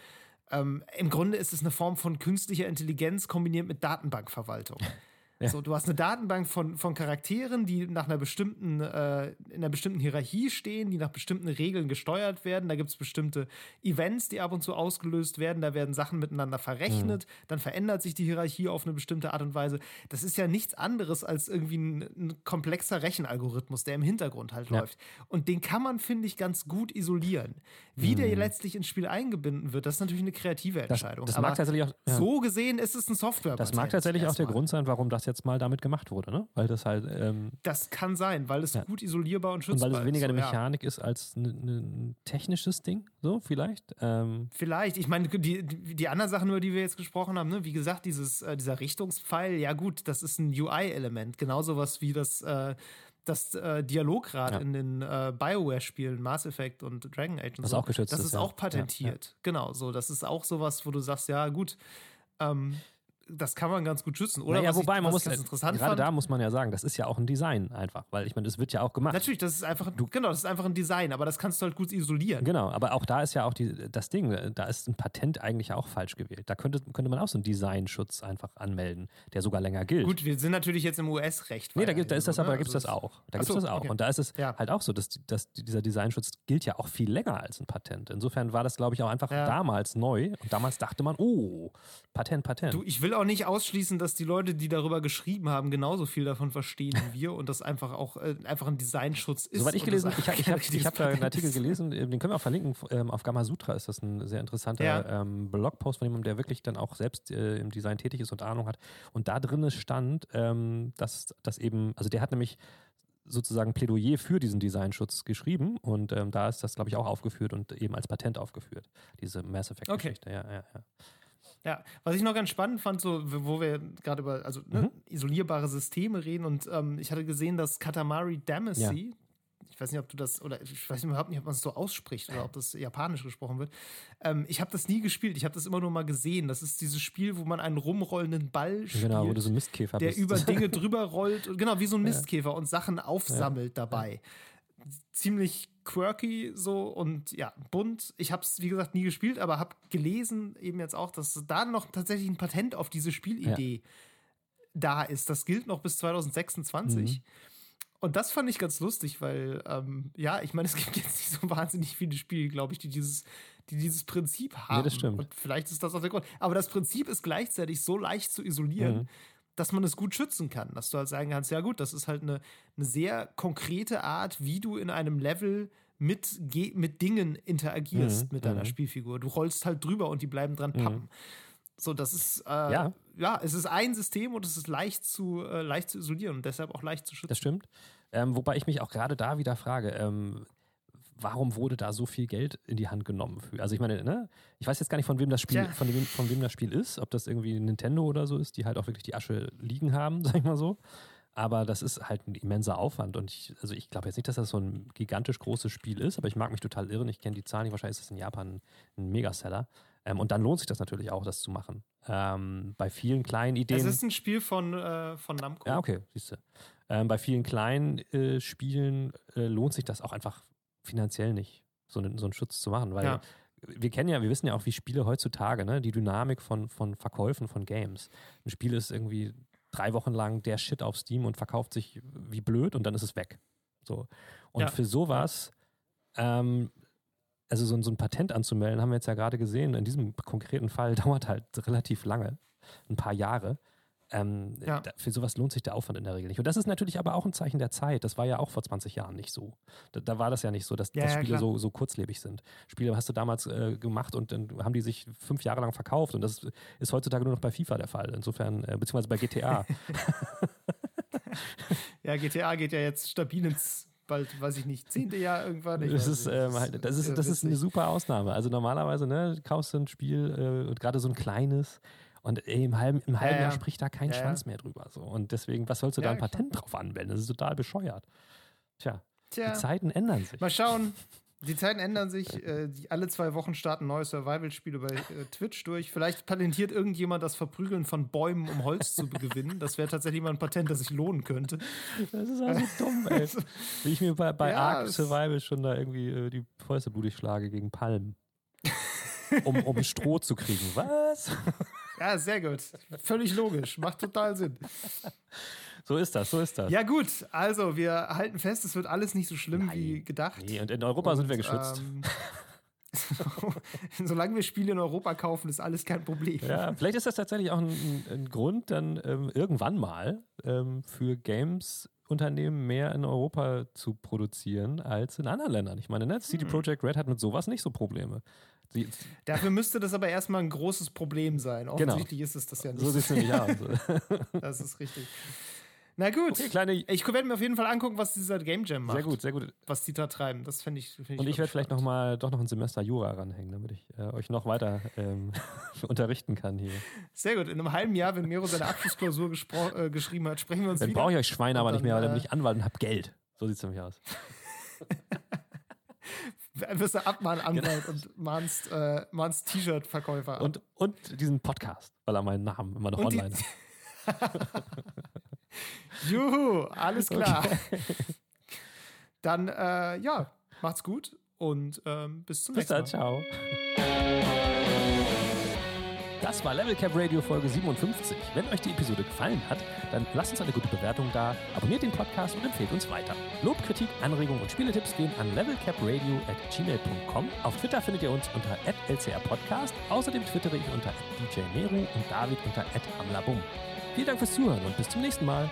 ähm, Im Grunde ist es eine Form von künstlicher Intelligenz kombiniert mit Datenbankverwaltung. Ja. So, du hast eine Datenbank von, von Charakteren, die nach einer bestimmten, äh, in einer bestimmten Hierarchie stehen, die nach bestimmten Regeln gesteuert werden. Da gibt es bestimmte Events, die ab und zu ausgelöst werden. Da werden Sachen miteinander verrechnet. Mhm. Dann verändert sich die Hierarchie auf eine bestimmte Art und Weise. Das ist ja nichts anderes als irgendwie ein, ein komplexer Rechenalgorithmus, der im Hintergrund halt ja. läuft. Und den kann man, finde ich, ganz gut isolieren. Wie mhm. der letztlich ins Spiel eingebunden wird, das ist natürlich eine kreative Entscheidung. Das, das mag tatsächlich auch. Ja. So gesehen ist es ein Software. Das mag tatsächlich auch der Grund sein, warum das jetzt mal damit gemacht wurde, ne? Weil das halt. Ähm, das kann sein, weil es ja. gut isolierbar und schützbar ist. Und weil es weniger ist, eine Mechanik ja. ist als ein, ein technisches Ding, so vielleicht. Ähm. Vielleicht. Ich meine, die, die anderen Sachen, über die wir jetzt gesprochen haben, ne? wie gesagt, dieses, äh, dieser Richtungspfeil, ja gut, das ist ein UI-Element. Genauso was wie das. Äh, das äh, Dialograd ja. in den äh, Bioware-Spielen, Mass Effect und Dragon Age und das so, auch geschützt das ist, ja. auch patentiert. Ja, genau, so. Das ist auch sowas, wo du sagst, ja, gut, ähm, das kann man ganz gut schützen. Oder naja, was wobei ich, man muss, ganz interessant gerade fand, da muss man ja sagen, das ist ja auch ein Design einfach, weil ich meine, das wird ja auch gemacht. Natürlich, das ist einfach, genau, das ist einfach ein Design, aber das kannst du halt gut isolieren. Genau, aber auch da ist ja auch die, das Ding, da ist ein Patent eigentlich auch falsch gewählt. Da könnte, könnte man auch so einen Designschutz einfach anmelden, der sogar länger gilt. Gut, wir sind natürlich jetzt im US-Recht. Nee, da, gibt, da ist das aber, da gibt es das Also auch. Da gibt es so, das auch. okay. Und da ist es Ja. halt auch so, dass, dass dieser Designschutz gilt ja auch viel länger als ein Patent. Insofern war das, glaube ich, auch einfach Ja. damals neu. Und damals dachte man, oh, Patent, Patent. Du, ich will auch nicht ausschließen, dass die Leute, die darüber geschrieben haben, genauso viel davon verstehen wie wir und das einfach auch äh, einfach ein Designschutz ist. Soweit ich gelesen, das ich, ich habe hab da einen Artikel gelesen, äh, den können wir auch verlinken. Ähm, auf Gamasutra ist das ein sehr interessanter Ja. ähm, Blogpost von jemandem, der wirklich dann auch selbst äh, im Design tätig ist und Ahnung hat. Und da drin stand, ähm, dass das eben, also der hat nämlich sozusagen Plädoyer für diesen Designschutz geschrieben und ähm, da ist das, glaube ich, auch aufgeführt und eben als Patent aufgeführt, diese Mass Effect-Geschichte. Ja, ja, ja. Ja, was ich noch ganz spannend fand, so wo wir gerade über also ne, Mhm. isolierbare Systeme reden und ähm, ich hatte gesehen, dass Katamari Damacy, ich weiß nicht, ob du das oder ich weiß überhaupt nicht, ob man es so ausspricht oder ob das japanisch gesprochen wird. Ähm, ich habe das nie gespielt, ich habe das immer nur mal gesehen. Das ist dieses Spiel, wo man einen rumrollenden Ball spielt. Genau, wo du so ein Mistkäfer der bist. über Dinge drüber rollt, genau wie so ein Mistkäfer und Sachen aufsammelt dabei. Ziemlich quirky so und ja, bunt. Ich habe es, wie gesagt, nie gespielt, aber habe gelesen eben jetzt auch, dass da noch tatsächlich ein Patent auf diese Spielidee da ist. Das gilt noch bis 2026. Mhm. Und das fand ich ganz lustig, weil, ähm, ja, ich meine, es gibt jetzt nicht so wahnsinnig viele Spiele, glaube ich, die dieses, die dieses Prinzip haben. das stimmt. Und vielleicht ist das auch der Grund. Aber das Prinzip ist gleichzeitig so leicht zu isolieren, Mhm. Dass man es gut schützen kann. Dass du halt sagen kannst, ja gut, das ist halt eine, eine sehr konkrete Art, wie du in einem Level mit, mit Dingen interagierst Mhm, mit deiner mhm. Spielfigur. Du rollst halt drüber und die bleiben dran pappen. So, das ist, äh, Ja. ja. es ist ein System und es ist leicht zu, äh, leicht zu isolieren und deshalb auch leicht zu schützen. Das stimmt. Ähm, wobei ich mich auch gerade da wieder frage, ähm, warum wurde da so viel Geld in die Hand genommen für? Also ich meine, ne, ich weiß jetzt gar nicht, von wem das Spiel, von wem, von wem das Spiel ist, ob das irgendwie Nintendo oder so ist, die halt auch wirklich die Asche liegen haben, sag ich mal so. Aber das ist halt ein immenser Aufwand und ich, also ich glaube jetzt nicht, dass das so ein gigantisch großes Spiel ist, aber ich mag mich total irren. Ich kenne die Zahlen nicht, wahrscheinlich ist das in Japan ein Megaseller. Ähm, und dann lohnt sich das natürlich auch, das zu machen. Ähm, bei vielen kleinen Ideen. Es ist ein Spiel von, äh, von Namco. Ja, okay, siehst du. Ähm, bei vielen kleinen äh, Spielen äh, lohnt sich das auch einfach finanziell nicht, so, einen- so einen Schutz zu machen, weil Ja. wir kennen ja, wir wissen ja auch, wie Spiele heutzutage, ne, die Dynamik von, von Verkäufen von Games. Ein Spiel ist irgendwie drei Wochen lang der Shit auf Steam und verkauft sich wie blöd und dann ist es weg. So. Und Ja. für sowas, ähm, also so, so ein Patent anzumelden, haben wir jetzt ja gerade gesehen, in diesem konkreten Fall dauert halt relativ lange, ein paar Jahre. Ähm, Ja. da, für sowas lohnt sich der Aufwand in der Regel nicht. Und das ist natürlich aber auch ein Zeichen der Zeit. Das war ja auch vor 20 Jahren nicht so. Da, da war das ja nicht so, dass, Ja, dass ja, Spiele klar. so, so kurzlebig sind. Spiele hast du damals äh, gemacht und dann haben die sich fünf Jahre lang verkauft. Und das ist heutzutage nur noch bei FIFA der Fall. Insofern, äh, beziehungsweise bei GTA. Ja, GTA geht ja jetzt stabil ins bald, weiß ich nicht, zehnte Jahr irgendwann. Ich Das weiß ist, nicht. ähm, halt, das, ist, das ist eine super Ausnahme. Also normalerweise, ne, kaufst du ein Spiel äh, und gerade so ein kleines und im halben, im halben ja. Jahr spricht da kein. Schwanz mehr drüber. So. Und deswegen, was sollst du da ein klar. Patent drauf anwenden? Das ist total bescheuert. Tja, Tja, die Zeiten ändern sich. mal schauen. Die Zeiten ändern sich. Äh, die, alle zwei Wochen starten neue Survival-Spiele bei äh, Twitch durch. Vielleicht patentiert irgendjemand das Verprügeln von Bäumen, um Holz zu gewinnen. Das wäre tatsächlich mal ein Patent, das sich lohnen könnte. Das ist also dumm, ey. Wie ich mir bei, bei Ja, Ark Survival schon da irgendwie äh, die Fäuste blutig schlage gegen Palmen. um, um Stroh zu kriegen. Was? Ja, sehr gut. Völlig logisch. Macht total Sinn. So ist das, so ist das. Ja, gut. Also, wir halten fest, es wird alles nicht so schlimm Nein. wie gedacht. Nee, und in Europa sind wir Und, geschützt. Ähm, solange wir Spiele in Europa kaufen, ist alles kein Problem. Ja, vielleicht ist das tatsächlich auch ein, ein, Grund, dann ähm, irgendwann mal ähm, für Games-Unternehmen mehr in Europa zu produzieren als in anderen Ländern. Ich meine, ne, Hm. CD Projekt Red hat mit sowas nicht so Probleme. Sie, Dafür müsste das aber erstmal ein großes Problem sein. Offensichtlich ist es das ja nicht. so sieht es nämlich aus. Das ist richtig. Na gut. Okay, kleine, Ich werde mir auf jeden Fall angucken, was dieser Game Jam macht. sehr gut, sehr gut. Was die da treiben. Das finde ich, find ich. Und ich werde vielleicht noch mal doch noch ein Semester Jura ranhängen, damit ich äh, euch noch weiter ähm, unterrichten kann hier. Sehr gut. In einem halben Jahr, wenn Mero seine Abschlussklausur äh, geschrieben hat, sprechen wir uns Dann wieder. brauche ich euch Schweine aber nicht dann, mehr, weil dann äh, bin ich Anwalt und habe Geld. So sieht es nämlich aus. wirst du Abmahnanwalt und mahnst, äh, mahnst T-Shirt-Verkäufer. Und, und diesen Podcast, weil er meinen Namen immer noch und online hat. Juhu, alles klar. Okay. Dann, äh, ja, macht's gut und ähm, bis zum bis nächsten Mal. Bis dann, ciao. Das war Level Cap Radio Folge 57. Wenn euch die Episode gefallen hat, dann lasst uns eine gute Bewertung da, abonniert den Podcast und empfehlt uns weiter. Lob, Kritik, Anregungen und Spieletipps gehen an levelcapradio at gmail.com. Auf Twitter findet ihr uns unter lcrpodcast. Außerdem twittere ich unter DJ Meru und David unter hamlabum. Vielen Dank fürs Zuhören und bis zum nächsten Mal.